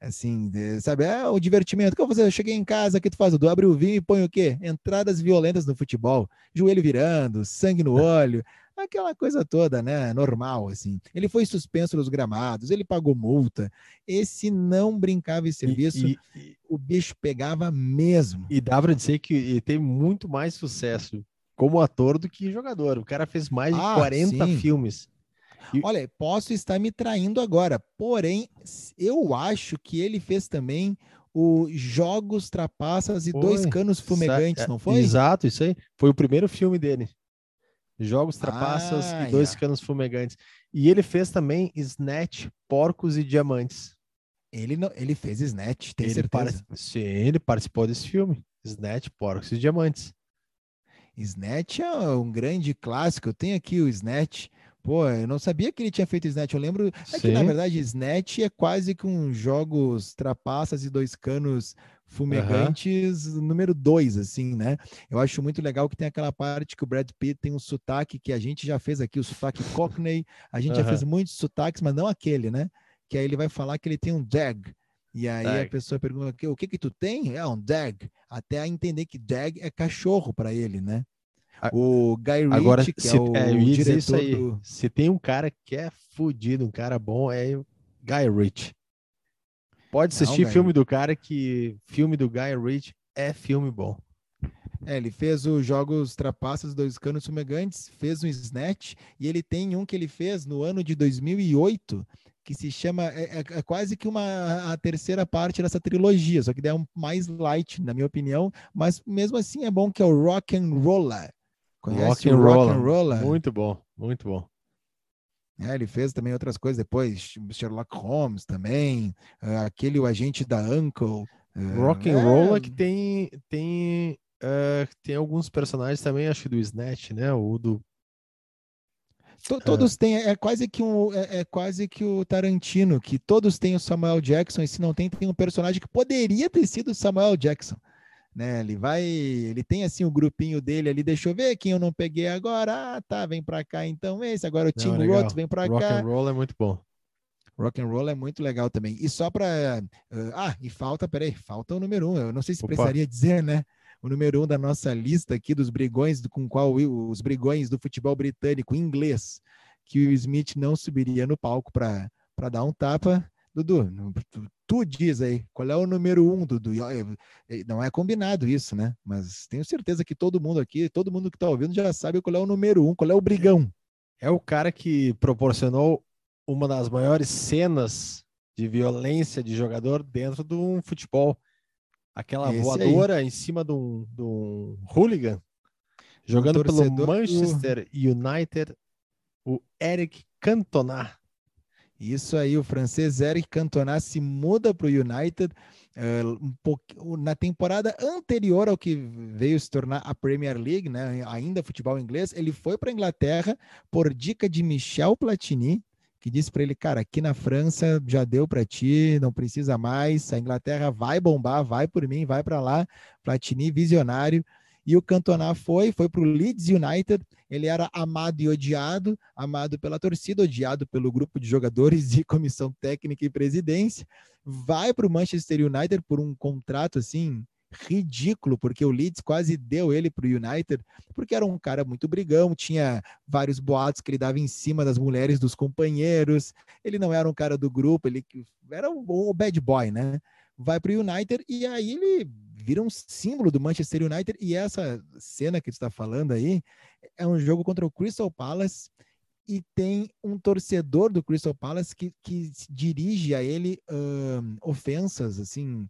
Assim, sabe? É o divertimento. O que eu vou fazer? Eu cheguei em casa, o que tu faz? Tu abre o vinho e põe o quê? Entradas violentas no futebol. Joelho virando, sangue no <laughs> olho, aquela coisa toda, né? Normal, assim. Ele foi suspenso nos gramados, ele pagou multa. Esse não brincava em serviço, e, e, o bicho pegava mesmo. E dá pra dizer que teve muito mais sucesso como ator do que jogador. O cara fez mais de ah, 40 sim. filmes. E... Olha, posso estar me traindo agora, porém, eu acho que ele fez também o Jogos Trapaças e foi. Dois Canos Fumegantes, não foi? Exato, isso aí. Foi o primeiro filme dele. Jogos Trapaças ah, e Dois yeah. Canos Fumegantes. E ele fez também Snatch, Porcos e Diamantes. Ele, não, ele fez Snatch, tem ele certeza? Sim, ele participou desse filme. Snatch, Porcos e Diamantes. Snatch é um grande clássico. Eu tenho aqui o Snatch. Pô, eu não sabia que ele tinha feito Snatch. Eu lembro. É que, na verdade, Snatch é quase que um jogos trapaças e dois canos fumegantes uhum. número dois, assim, né? Eu acho muito legal que tem aquela parte que o Brad Pitt tem um sotaque que a gente já fez aqui, o sotaque Cockney. A gente uhum. já fez muitos sotaques, mas não aquele, né? Que aí ele vai falar que ele tem um dag. E aí dag. a pessoa pergunta: o que que tu tem? É um dag. Até entender que dag é cachorro para ele, né? O Guy Ritchie, Agora, que se, é o é, diretor isso aí. Do... Se tem um cara que é fodido, um cara bom, é o Guy Ritchie. Pode assistir Não, filme do cara que filme do Guy Ritchie é filme bom. É, ele fez os jogos trapaças, dois canos fumegantes, fez um snatch e ele tem um que ele fez no ano de 2008 que se chama é, é, é quase que uma a terceira parte dessa trilogia, só que é um mais light, na minha opinião, mas mesmo assim é bom que é o Rock and Roller. Conhece rock and o Rock and Roller? Muito bom, muito bom. É, ele fez também outras coisas depois, Sherlock Holmes também, uh, aquele o agente da Uncle. Uh, Rock and é... Roller que tem tem uh, tem alguns personagens também, acho que do Snatch, né? O do todos têm, é quase que um, é, é, quase que o Tarantino, que todos têm o Samuel Jackson, e se não tem, tem um personagem que poderia ter sido o Samuel Jackson. Né? Ele vai, ele tem assim o grupinho dele ali, deixa eu ver quem eu não peguei agora. Ah, tá, vem para cá então esse, agora o Tim Roth vem para cá. Rock and roll é muito bom. Rock and roll é muito legal também. E só para uh, ah, e falta, peraí, falta o número um. Eu não sei se Opa. precisaria dizer, né? o número um da nossa lista aqui dos brigões, com qual os brigões do futebol britânico inglês, que o Smith não subiria no palco para dar um tapa. Dudu, tu, tu, diz aí, qual é o número um, Dudu? Não é combinado isso, né? Mas tenho certeza que todo mundo aqui, todo mundo que está ouvindo já sabe qual é o número um, qual é o brigão. É o cara que proporcionou uma das maiores cenas de violência de jogador dentro de um futebol aquela Esse voadora aí. em cima de um, de um hooligan, jogando um pelo Manchester do... United, o Eric Cantona. Isso aí, o francês Eric Cantona se muda para o United uh, um pouco, na temporada anterior ao que veio se tornar a Premier League, né, ainda futebol inglês, ele foi para a Inglaterra por dica de Michel Platini, que disse para ele, cara, aqui na França já deu para ti, não precisa mais, a Inglaterra vai bombar, vai por mim, vai para lá, Platini visionário, e o Cantona foi, foi para o Leeds United, ele era amado e odiado, amado pela torcida, odiado pelo grupo de jogadores e comissão técnica e presidência, vai para o Manchester United por um contrato assim ridículo, porque o Leeds quase deu ele para o United, porque era um cara muito brigão, tinha vários boatos que ele dava em cima das mulheres dos companheiros, ele não era um cara do grupo, ele era o um, bad boy, né? Vai para o United e aí ele vira um símbolo do Manchester United e essa cena que tu está falando aí é um jogo contra o Crystal Palace e tem um torcedor do Crystal Palace que, que dirige a ele uh, ofensas assim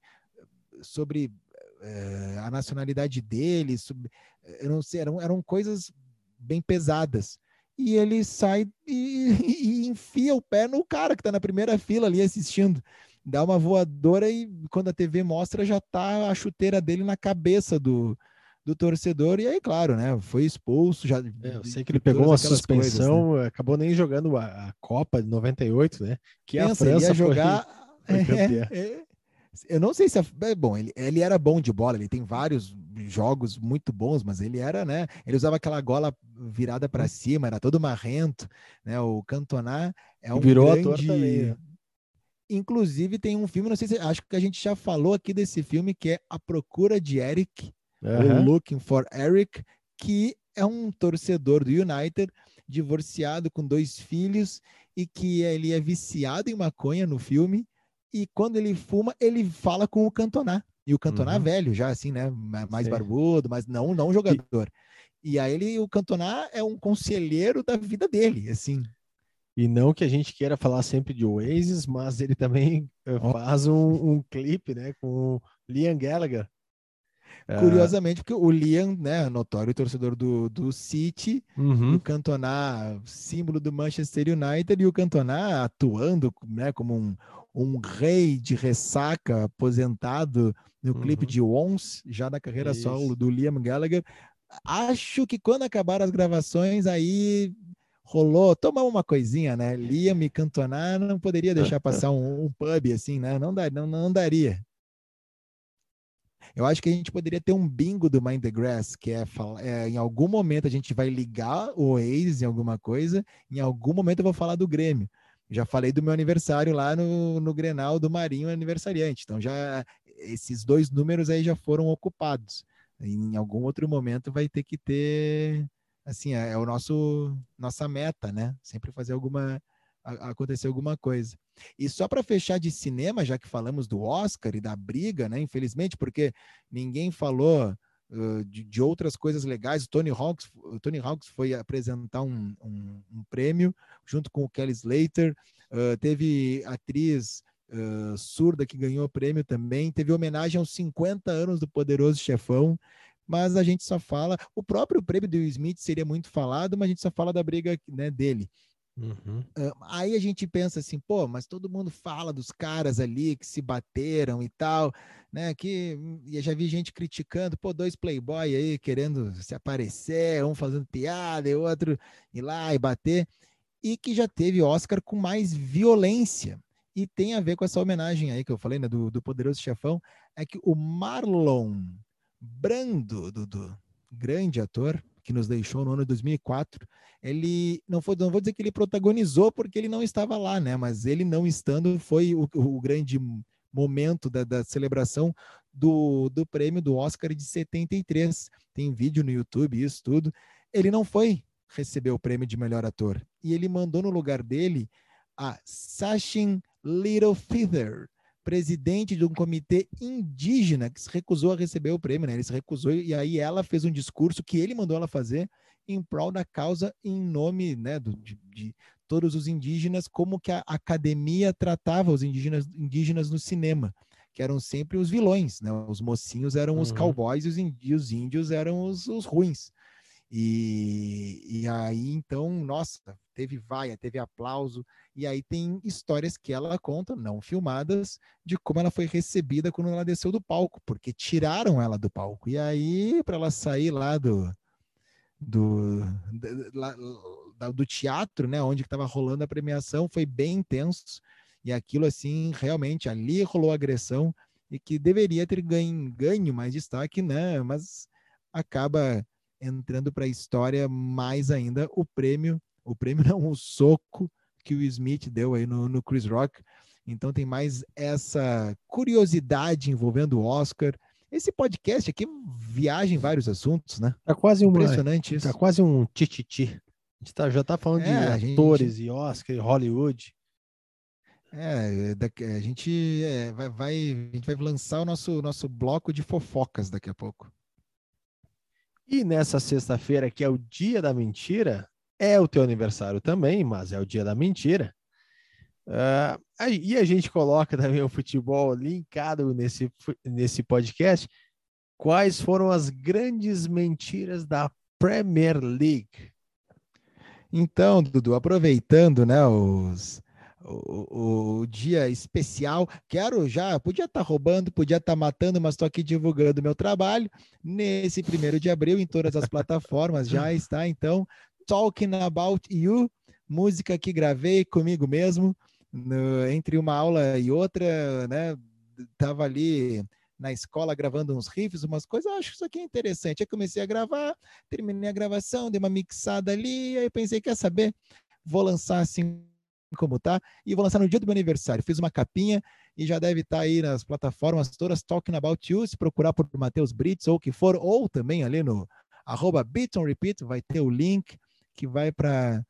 sobre é, a nacionalidade dele, sub, eu não sei, eram, eram coisas bem pesadas. E ele sai e, <laughs> e enfia o pé no cara que está na primeira fila ali assistindo. Dá uma voadora e quando a TV mostra já tá a chuteira dele na cabeça do, do torcedor. E aí, claro, né? Foi expulso. Já, é, eu sei que ele pegou uma suspensão, coisas, né? acabou nem jogando a, a, Copa de 98, né? Que Pensa, a França ia jogar. <laughs> Foi, foi <laughs> é, é, eu não sei se é, bom, ele, ele era bom de bola, ele tem vários jogos muito bons, mas ele era, né? Ele usava aquela gola virada para cima, era todo marrento, né? O Cantona é um Virou grande... ator também. Né? Inclusive tem um filme, não sei se acho que a gente já falou aqui desse filme que é A Procura de Eric, uhum. Looking for Eric, que é um torcedor do United, divorciado com dois filhos e que ele é viciado em maconha no filme e quando ele fuma, ele fala com o Cantoná. E o Cantoná uhum. velho, já assim, né? Mais Sim. barbudo, mas não, não jogador. E... e aí ele, o Cantoná é um conselheiro da vida dele, assim. E não que a gente queira falar sempre de Oasis, mas ele também oh. faz um, um clipe, né, com o Liam Gallagher. É. Curiosamente, porque o Liam, né, notório torcedor do, do City, uhum. o Cantona, símbolo do Manchester United, e o Cantona atuando né, como um, um rei de ressaca aposentado no uhum. clipe de Once, já na carreira Isso. solo do Liam Gallagher. Acho que quando acabaram as gravações, aí rolou, tomar uma coisinha, né? Liam e Cantona não poderia deixar <laughs> passar um, um pub assim, né? Não, dar, não, não daria. Eu acho que a gente poderia ter um bingo do Mind the Grass, que é, é, em algum momento a gente vai ligar o ex em alguma coisa, em algum momento eu vou falar do Grêmio. Já falei do meu aniversário lá no, no Grenal do Marinho aniversariante. Então já esses dois números aí já foram ocupados. Em algum outro momento vai ter que ter assim, é, é o nosso nossa meta, né? Sempre fazer alguma acontecer alguma coisa. E só para fechar de cinema, já que falamos do Oscar e da briga, né? Infelizmente, porque ninguém falou uh, de, de, outras coisas legais. O Tony Hawks, o Tony Hawks foi apresentar um, um, um prêmio junto com o Kelly Slater. Uh, teve atriz uh, surda que ganhou o prêmio também. Teve homenagem aos 50 anos do Poderoso Chefão. Mas a gente só fala. O próprio prêmio do Will Smith seria muito falado, mas a gente só fala da briga né, dele. Uhum. Uh, aí a gente pensa assim, pô, mas todo mundo fala dos caras ali que se bateram e tal, né? Que e já vi gente criticando, pô, dois playboy aí querendo se aparecer, um fazendo piada e outro ir lá e bater, e que já teve Oscar com mais violência. E tem a ver com essa homenagem aí que eu falei, né, do, do Poderoso Chefão, é que o Marlon Brando, do, do grande ator, que nos deixou no ano de 2004, ele não foi, não vou dizer que ele protagonizou porque ele não estava lá, né? Mas ele não estando foi o, o grande momento da, da, celebração do, do prêmio do Oscar de 73. Tem vídeo no YouTube, isso tudo. Ele não foi receber o prêmio de melhor ator e ele mandou no lugar dele a Sachin Little Feather, presidente de um comitê indígena que se recusou a receber o prêmio, né? Ele se recusou e aí ela fez um discurso que ele mandou ela fazer em prol da causa em nome, né, do, de, de todos os indígenas, como que a academia tratava os indígenas, indígenas no cinema, que eram sempre os vilões, né? Os mocinhos eram os uhum. cowboys e os índios, os índios eram os, os ruins. E, e aí, então, nossa, teve vaia, teve aplauso, e aí tem histórias que ela conta, não filmadas, de como ela foi recebida quando ela desceu do palco, porque tiraram ela do palco. E aí, para ela sair lá do, do, do, do teatro, né, onde estava rolando a premiação, foi bem intenso. E aquilo, assim, realmente, ali rolou agressão e que deveria ter ganho, ganho mais destaque, né? Mas acaba entrando para a história mais ainda o prêmio, o prêmio <laughs> não, o soco que o Smith deu aí no, no Chris Rock. Então tem mais essa curiosidade envolvendo o Oscar. Esse podcast aqui viaja em vários assuntos, né? Tá quase uma, impressionante isso. Tá quase um tititi. A gente tá, já tá falando é, de atores gente... e Oscar, Hollywood. É, a gente é, vai, vai, a gente vai lançar o nosso, nosso bloco de fofocas daqui a pouco. E nessa sexta-feira, que é o dia da mentira, é o teu aniversário também, mas é o dia da mentira. Uh, e a gente coloca também o futebol linkado nesse, nesse podcast. Quais foram as grandes mentiras da Premier League? Então, Dudu, aproveitando né, os, o, o, dia especial. Quero já, podia estar tá roubando, podia estar tá matando, mas estou aqui divulgando meu trabalho. Nesse primeiro de abril, em todas as plataformas, já está. Então, Talking About You, música que gravei comigo mesmo, no, entre uma aula e outra, né? Tava ali na escola gravando uns riffs, umas coisas, acho que isso aqui é interessante. Aí comecei a gravar, terminei a gravação, dei uma mixada ali, aí pensei, quer saber? Vou lançar assim como tá, e vou lançar no dia do meu aniversário. Fiz uma capinha e já deve estar tá aí nas plataformas todas Talking About You, se procurar por Matheus Brits ou o que for, ou também ali no arroba Repeat, vai ter o link que vai para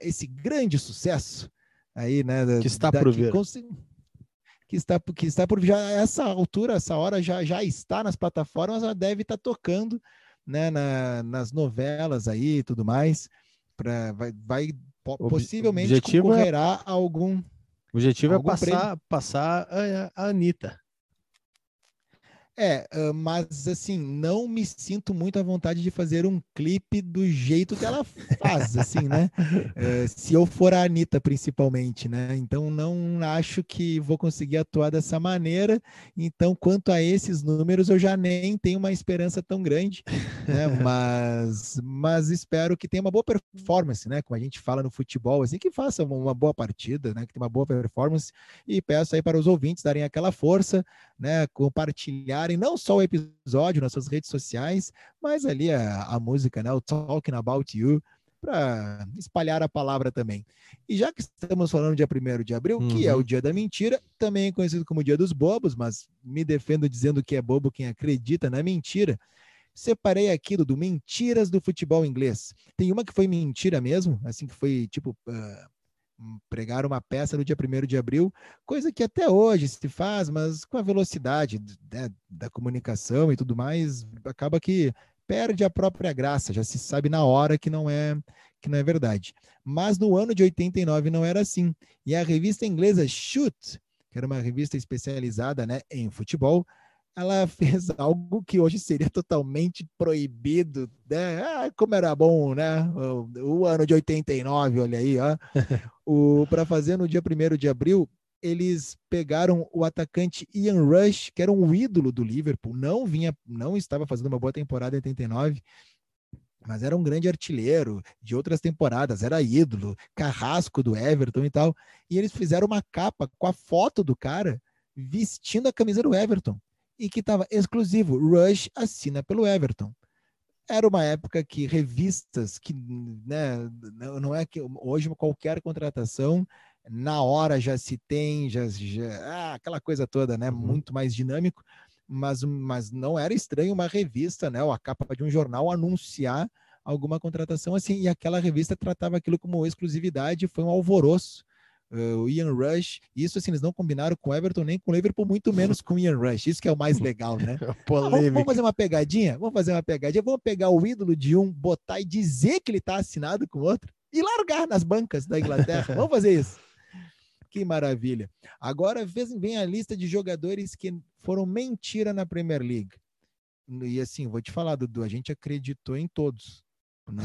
esse grande sucesso aí, né? Da, que está da, por vir. Que, está, que está por já essa altura, essa hora já, já está nas plataformas, já deve estar tá tocando né, na, nas novelas aí e tudo mais. Pra, vai, vai possivelmente objetivo é concorrerá é, algum. O objetivo é passar, passar a, a Anitta. É, mas assim, não me sinto muito à vontade de fazer um clipe do jeito que ela faz, assim, né? É, <laughs> se eu for a Anitta, principalmente, né? Então não acho que vou conseguir atuar dessa maneira. Então, quanto a esses números, eu já nem tenho uma esperança tão grande, né? <laughs> Mas, mas espero que tenha uma boa performance, né? Como a gente fala no futebol, assim, que faça uma boa partida, né? Que tenha uma boa performance. E peço aí para os ouvintes darem aquela força, né? Compartilhar não só o episódio nas suas redes sociais, mas ali a, a música, né? O Talking About You, para espalhar a palavra também. E já que estamos falando dia 1 de abril, uhum. que é o uhum. dia da mentira, também conhecido como dia dos bobos, mas me defendo dizendo que é bobo quem acredita na mentira. Separei aqui do mentiras do futebol inglês. Tem uma que foi mentira mesmo, assim que foi tipo uh, pregaram uma peça no dia 1 de abril, coisa que até hoje se faz, mas com a velocidade né, da comunicação e tudo mais, acaba que perde a própria graça, já se sabe na hora que não é que não é verdade. Mas no ano de 89 não era assim. E a revista inglesa Shoot, que era uma revista especializada né, em futebol, ela <laughs> fez algo que hoje seria totalmente proibido, né? Ah, como era bom, né? O, o, ano de 89, olha aí, ó. <laughs> o para fazer no dia 1 de abril, eles pegaram o atacante Ian Rush, que era um ídolo do Liverpool, não vinha, não estava fazendo uma boa temporada em 89, mas era um grande artilheiro de outras temporadas, era ídolo, carrasco do Everton e tal. E eles fizeram uma capa com a foto do cara vestindo a camisa do Everton e que estava exclusivo. Rush assina pelo Everton. Era uma época que revistas que né, não é que hoje qualquer contratação na hora já se tem, já, já ah, aquela coisa toda, né? Uhum. Muito mais dinâmico, mas, mas não era estranho uma revista, né? Ou a capa de um jornal anunciar alguma contratação assim, e aquela revista tratava aquilo como exclusividade, foi um alvoroço uh, o Ian Rush. Isso assim, eles não combinaram com o Everton nem com o Liverpool, muito menos com o Ian Rush. Isso que é o mais legal, né? <laughs> ah, vamos, vamos, fazer uma pegadinha? Vamos fazer uma pegadinha. Vamos pegar o ídolo de um, botar e dizer que ele está assinado com o outro e largar nas bancas da Inglaterra. vamos fazer isso. <laughs> Que maravilha. Agora vem a lista de jogadores que foram mentira na Premier League. E assim, vou te falar, Dudu, a gente acreditou em todos. Não,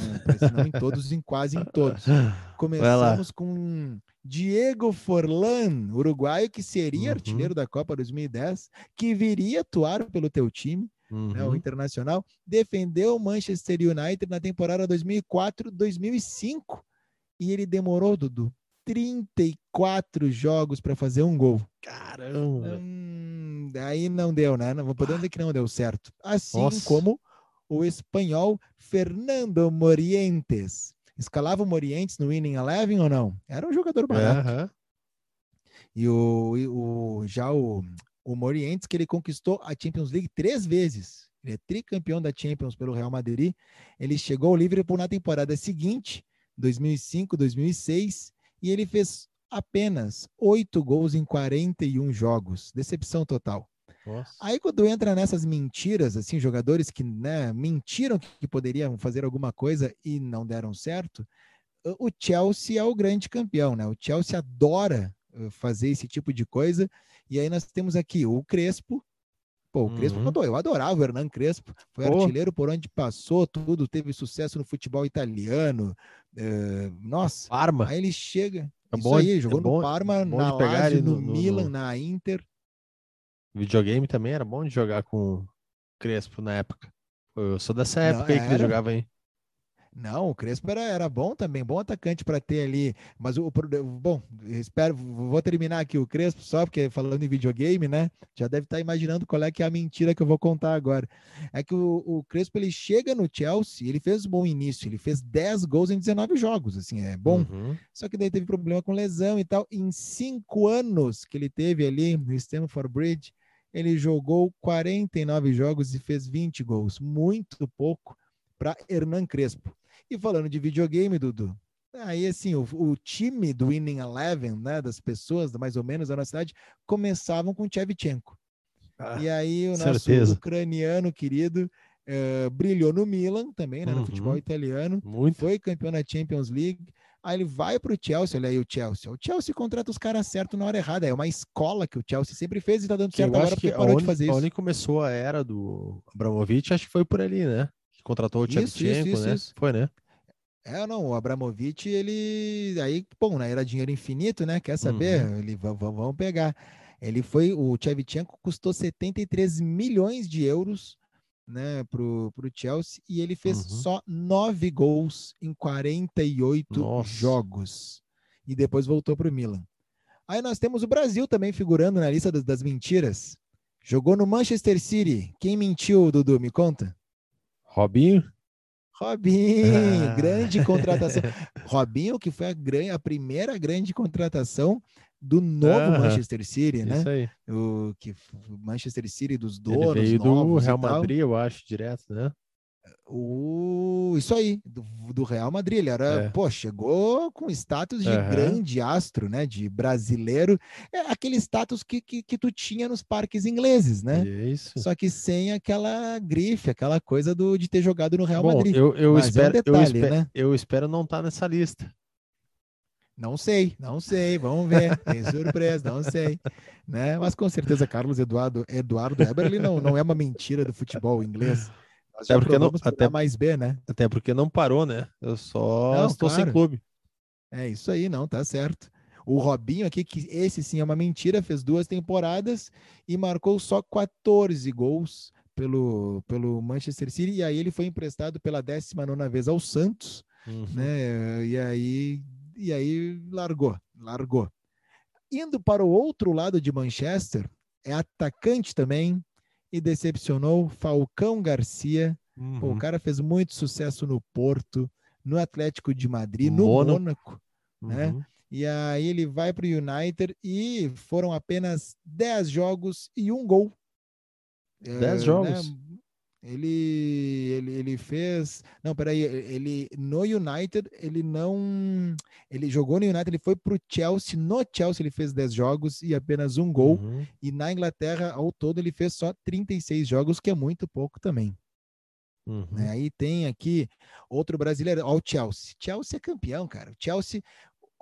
não em todos, em quase em todos. <laughs> Começamos com Diego Forlan, uruguaio, que seria uhum. artilheiro da Copa 2010, que viria atuar pelo teu time, uhum. né, o Internacional, defendeu o Manchester United na temporada 2004-2005 e ele demorou, Dudu, 34 jogos para fazer um gol. Caramba! Hum, aí não deu, né? Não podemos dizer que não deu certo. Assim Nossa. como o espanhol Fernando Morientes. Escalava o Morientes no Winning Eleven ou não? Era um jogador barato. Uhum. E o, e o já o, o Morientes, que ele conquistou a Champions League três vezes. Ele é tricampeão da Champions pelo Real Madrid. Ele chegou ao Liverpool na temporada seguinte, 2005, 2006, e ele fez apenas oito gols em 41 jogos. Decepção total. Nossa. Aí quando entra nessas mentiras, assim, jogadores que né, mentiram que poderiam fazer alguma coisa e não deram certo, o Chelsea é o grande campeão, né? O Chelsea adora fazer esse tipo de coisa. E aí nós temos aqui o Crespo. Pô, o Crespo, uhum. eu adorava o Hernan Crespo. Foi Pô. artilheiro por onde passou, tudo, teve sucesso no futebol italiano. Uh, nossa, Parma. Aí ele chega. É isso bom, aí, jogou é bom, no Parma, na Lazio, no, no, Milan, no... na Inter. Videogame também era bom de jogar com Crespo na época. Eu sou dessa época Não, aí que ele jogava aí. Não, o Crespo era, era bom também, bom atacante para ter ali. Mas o bom, espero, vou terminar aqui o Crespo só porque falando em videogame, né? Já deve estar tá imaginando qual é que é a mentira que eu vou contar agora. É que o, o Crespo ele chega no Chelsea, ele fez um bom início, ele fez 10 gols em 19 jogos, assim, é bom. Uhum. Só que daí teve problema com lesão e tal. Em cinco anos que ele teve ali no Stamford Bridge, ele jogou 49 jogos e fez 20 gols, muito pouco para Hernan Crespo. E falando de videogame, Dudu, aí assim, o, o, time do Winning Eleven, né, das pessoas, mais ou menos da nossa cidade, começavam com Chevchenko. Ah, e aí o nosso certeza. ucraniano querido uh, brilhou no Milan também, né, no uhum. futebol italiano, Muito. foi campeão da Champions League, Aí ele vai para o Chelsea, olha aí o Chelsea. O Chelsea contrata os caras certos na hora errada. É uma escola que o Chelsea sempre fez e está dando certo agora porque parou onde, de fazer isso. Onde começou a era do Abramovich, acho que foi por ali, né? Que contratou o Shevchenko, né? Isso. Foi, né? É, não, o Abramovich, ele. Aí, bom, né? Era dinheiro infinito, né? Quer saber? Uhum. Ele, vamos pegar. Ele foi. O Shevchenko custou 73 milhões de euros né, pro, pro Chelsea e ele fez uhum. só nove gols em 48 Nossa. jogos e depois voltou pro Milan. Aí nós temos o Brasil também figurando na lista das, das mentiras. Jogou no Manchester City. Quem mentiu, Dudu? Me conta. Robinho? Robinho, ah. grande contratação. <laughs> Robinho, que foi a, a primeira grande contratação do novo Manchester City, né? Isso aí. O que Manchester City dos donos Ele veio do Real Madrid, eu acho, direto, né? O, isso aí, do, do Real Madrid. Ele era, É. pô, chegou com status de Aham. grande astro, né? De brasileiro. É aquele status que, que, que tu tinha nos parques ingleses, né? Isso. Só que sem aquela grife, aquela coisa do, de ter jogado no Real Bom, Madrid. eu, eu Mas é um espero, eu, detalhe, espero, né? eu espero não estar nessa lista. Não sei, não sei, vamos ver. Tem surpresa, não sei. Né? Mas com certeza, Carlos Eduardo, Eduardo Eberle não, não é uma mentira do futebol inglês. Nós Até porque não- até- mais B, né? Até porque não parou, né? Eu só Não, estou sem claro. clube. É isso aí, não, tá certo. O Robinho aqui, que esse sim é uma mentira, fez duas temporadas e marcou só 14 gols pelo, pelo Manchester City. E aí ele foi emprestado pela 19 vez ao Santos, Uhum. né? E aí, e aí largou, largou. Indo para o outro lado de Manchester, é atacante também e decepcionou Falcão Garcia. Pô, Uhum. o cara fez muito sucesso no Porto, no Atlético de Madrid, no Mônaco. Mônaco. né? Uhum. E aí ele vai para o United e foram apenas 10 jogos e um gol. 10 jogos? né? Ele, ele, ele fez. Não, peraí. Ele no United, ele não. Ele jogou no United, ele foi para o Chelsea. No Chelsea, ele fez 10 jogos e apenas um gol. Uhum. E na Inglaterra, ao todo, ele fez só 36 jogos, que é muito pouco também. Uhum. né? Aí tem aqui outro brasileiro, ó, o Chelsea. Chelsea é campeão, cara. O Chelsea,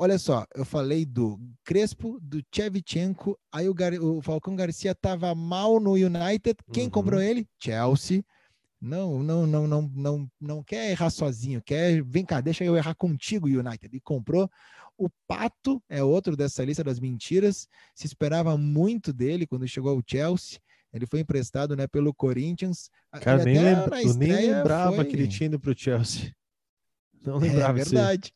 olha só, eu falei do Crespo, do Chevchenko, aí o, Gar- o Falcão Garcia tava mal no United. Quem Uhum. comprou ele? Chelsea. Não, não, não, não, não, não quer errar sozinho, quer, vem cá, deixa eu errar contigo, United. E comprou. O Pato é outro dessa lista das mentiras. Se esperava muito dele quando chegou ao Chelsea. Ele foi emprestado, né, pelo Corinthians. Cara, nem lembra, nem lembrava foi- que ele tinha ido pro Chelsea. <laughs> Não É lembrava aí. verdade.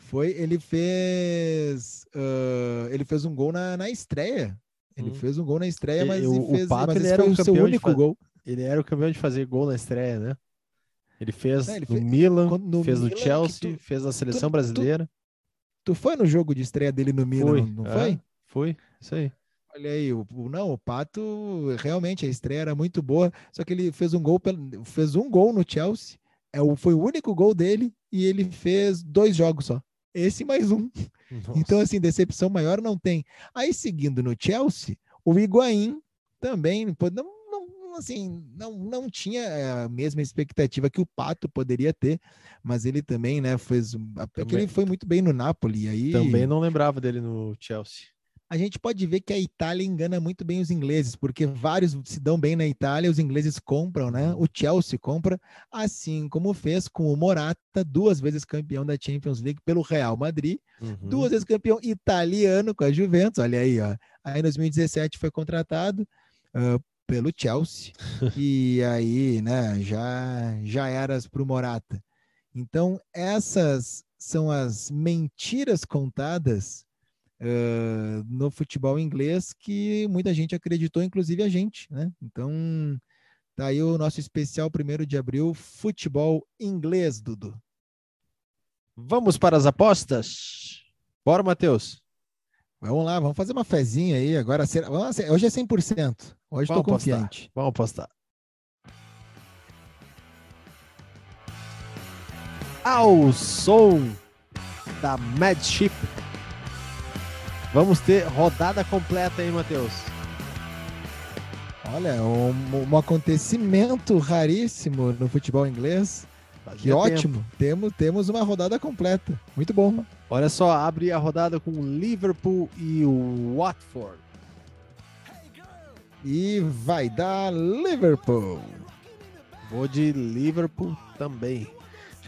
Foi, ele fez, ah, ele fez um gol na, na estreia. Ele Hum. fez um gol na estreia, mas, o- ele o fez, Pato, mas ele era o o seu único gol. Ele era o campeão de fazer gol na estreia, né? Ele fez É, ele no fe- Milan, no fez no Milan, que Chelsea, tu- fez na seleção tu- brasileira. Tu foi no jogo de estreia dele no Milan, Fui, não, não é. foi? Foi, isso aí. Olha aí, o, o- não, o Pato, realmente, a estreia era muito boa, só que ele fez um gol, fez um gol no Chelsea, é o, foi o único gol dele, e ele fez dois jogos só. Esse mais um. Então, Nossa. assim, decepção maior não tem. Aí, seguindo no Chelsea, o Higuaín também não, não, assim, não, não tinha é, a mesma expectativa que o Pato poderia ter, mas ele também, né, fez... Também- ele foi muito bem no Napoli, aí... Também não lembrava dele no Chelsea. A gente pode ver que a Itália engana muito bem os ingleses, porque vários se dão bem na Itália, os ingleses compram, né? O Chelsea compra, assim como fez com o Morata, duas vezes campeão da Champions League pelo Real Madrid, Uhum. duas vezes campeão italiano com a Juventus, olha aí, ó. Aí em 2017 foi contratado ah, pelo Chelsea <laughs> e aí, né, já já eras para o Morata. Então essas são as mentiras contadas ah, no futebol inglês que muita gente acreditou, inclusive a gente, né? Então tá aí o nosso especial primeiro de abril, futebol inglês, Dudu. Vamos para as apostas? Bora, Matheus. Vamos lá, vamos fazer uma fezinha aí. Agora, hoje é 100%. Hoje estou confiante. Vamos apostar. Ao som da Mad Ship. Vamos ter rodada completa aí, Matheus. Olha, um, um acontecimento raríssimo no futebol inglês. Que Fazia tempo. ótimo. Temos, temos uma rodada completa. Muito bom. Olha só, abre a rodada com Liverpool e o Watford. E vai dar Liverpool. Vou de Liverpool também.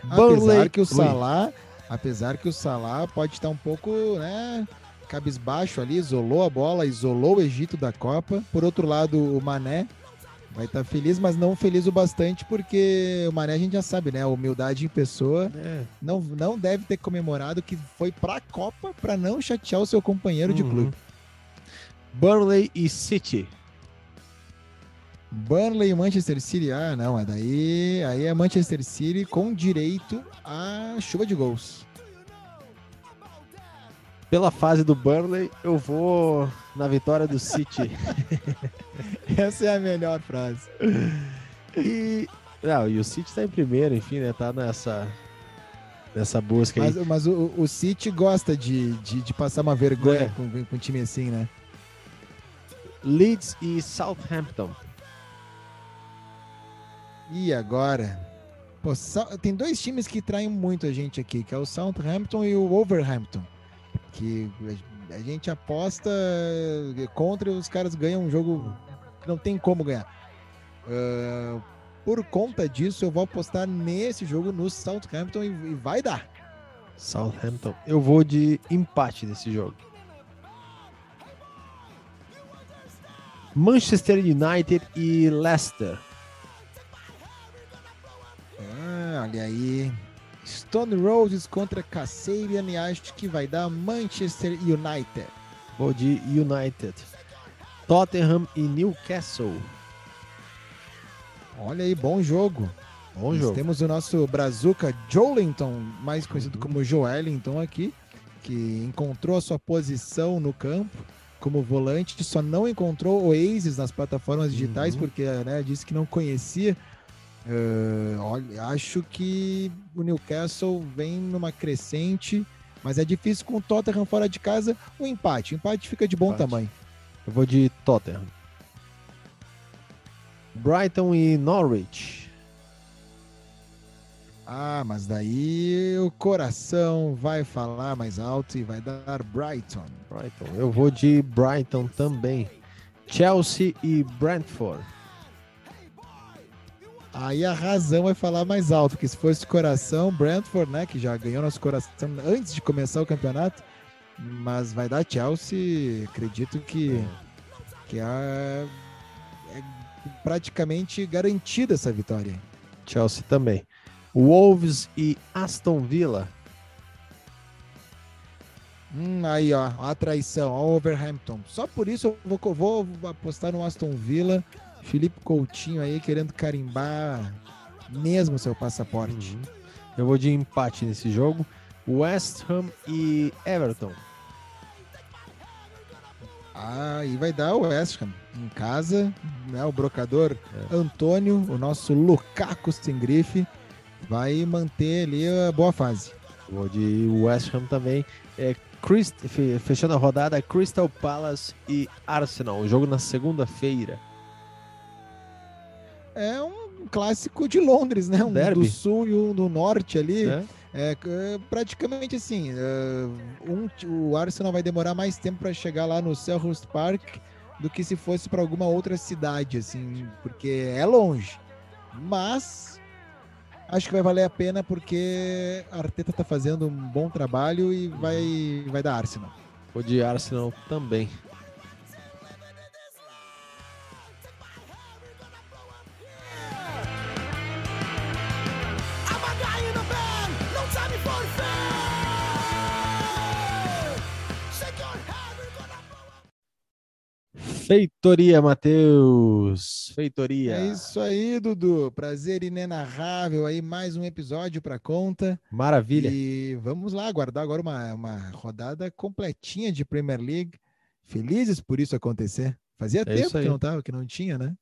Apesar que o. Salah, apesar que o Salah pode estar um pouco, né, cabisbaixo ali, isolou a bola, isolou o Egito da Copa. Por outro lado, o Mané vai estar feliz, mas não feliz o bastante porque o Mané a gente já sabe, né, a humildade em pessoa, É, não, não deve ter comemorado que foi para a Copa para não chatear o seu companheiro de Uhum. clube. Burnley e City. Burnley e Manchester City, ah, não, é daí, aí é Manchester City com direito à chuva de gols. Pela fase do Burnley, eu vou na vitória do City. <laughs> Essa é a melhor frase. e Não, e o City está em primeiro, enfim, né? Tá nessa, nessa busca Mas, aí. mas o, o City gosta de, de, de passar uma vergonha É. com, com um time assim, né? Leeds e Southampton. E agora? Pô, tem dois times que traem muito a gente aqui, que é o Southampton e o Wolverhampton. Que a gente aposta contra e os caras ganham um jogo que não tem como ganhar. Ah, por conta disso, eu vou apostar nesse jogo no Southampton e, e vai dar. Southampton. Eu vou de empate nesse jogo. Manchester United e Leicester. Ah, olha aí. Stone Roses contra Kasserian e acho que vai dar Manchester United. Vou de United. Tottenham e Newcastle. Olha aí, bom jogo. Bom Nós jogo. Temos o nosso Brazuca Joelinton, mais conhecido Uhum. como Joelinton aqui, que encontrou a sua posição no campo como volante, só não encontrou Oasis nas plataformas digitais Uhum. porque né, disse que não conhecia. Eh, olha, acho que o Newcastle vem numa crescente, mas é difícil com o Tottenham fora de casa. O empate, o empate fica de bom Empate. tamanho. Eu vou de Tottenham. Brighton e Norwich. Ah, mas daí o coração vai falar mais alto e vai dar Brighton. Brighton. Eu vou de Brighton também. Chelsea e Brentford. Aí a razão vai falar mais alto, porque se fosse coração, Brentford, né, que já ganhou nosso coração antes de começar o campeonato, mas vai dar Chelsea, acredito que, que é, é praticamente garantida essa vitória. Chelsea também. Wolves e Aston Villa. Hum, aí, ó, a traição, ó, o Overhampton. Só por isso eu vou, vou apostar no Aston Villa. Felipe Coutinho aí querendo carimbar mesmo seu passaporte. Uhum. Eu vou de empate nesse jogo. West Ham e Everton. Ah, e vai dar o West Ham em casa, né? O brocador Antônio, o nosso Lukaku sem grife, vai manter ali a boa fase. Vou de West Ham também. É, Christ- fe- fechando a rodada, Crystal Palace e Arsenal. O jogo na segunda-feira. É um clássico de Londres, né? Um Derby. do sul e um do norte ali. É, é, praticamente assim, é, um, o Arsenal vai demorar mais tempo para chegar lá no Selhurst Park do que se fosse para alguma outra cidade, assim, porque é longe. Mas acho que vai valer a pena porque a Arteta tá fazendo um bom trabalho e vai, vai dar Arsenal. Vou de Arsenal também. Feitoria, Matheus. Feitoria. É isso aí, Dudu. Prazer inenarrável aí, mais um episódio para conta. Maravilha. E vamos lá, aguardar agora uma, uma rodada completinha de Premier League. Felizes por isso acontecer. Fazia É tempo que não tava, que não tinha, né?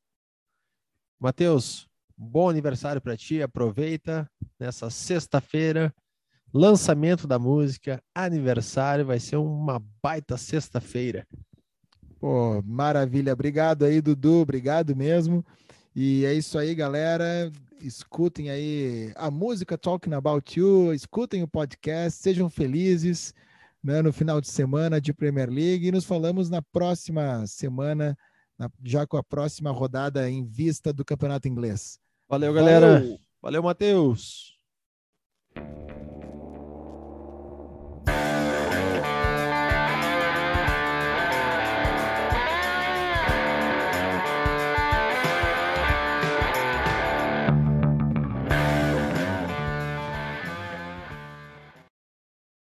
Matheus, bom aniversário para ti. Aproveita nessa sexta-feira. Lançamento da música, aniversário, vai ser uma baita sexta-feira. Pô, maravilha. Obrigado aí, Dudu. Obrigado mesmo. E é isso aí, galera. Escutem aí a música Talking About You, escutem o podcast, sejam felizes né, no final de semana de Premier League e nos falamos na próxima semana, na- já com a próxima rodada em vista do Campeonato Inglês. Valeu, galera. Valeu! Valeu, Matheus.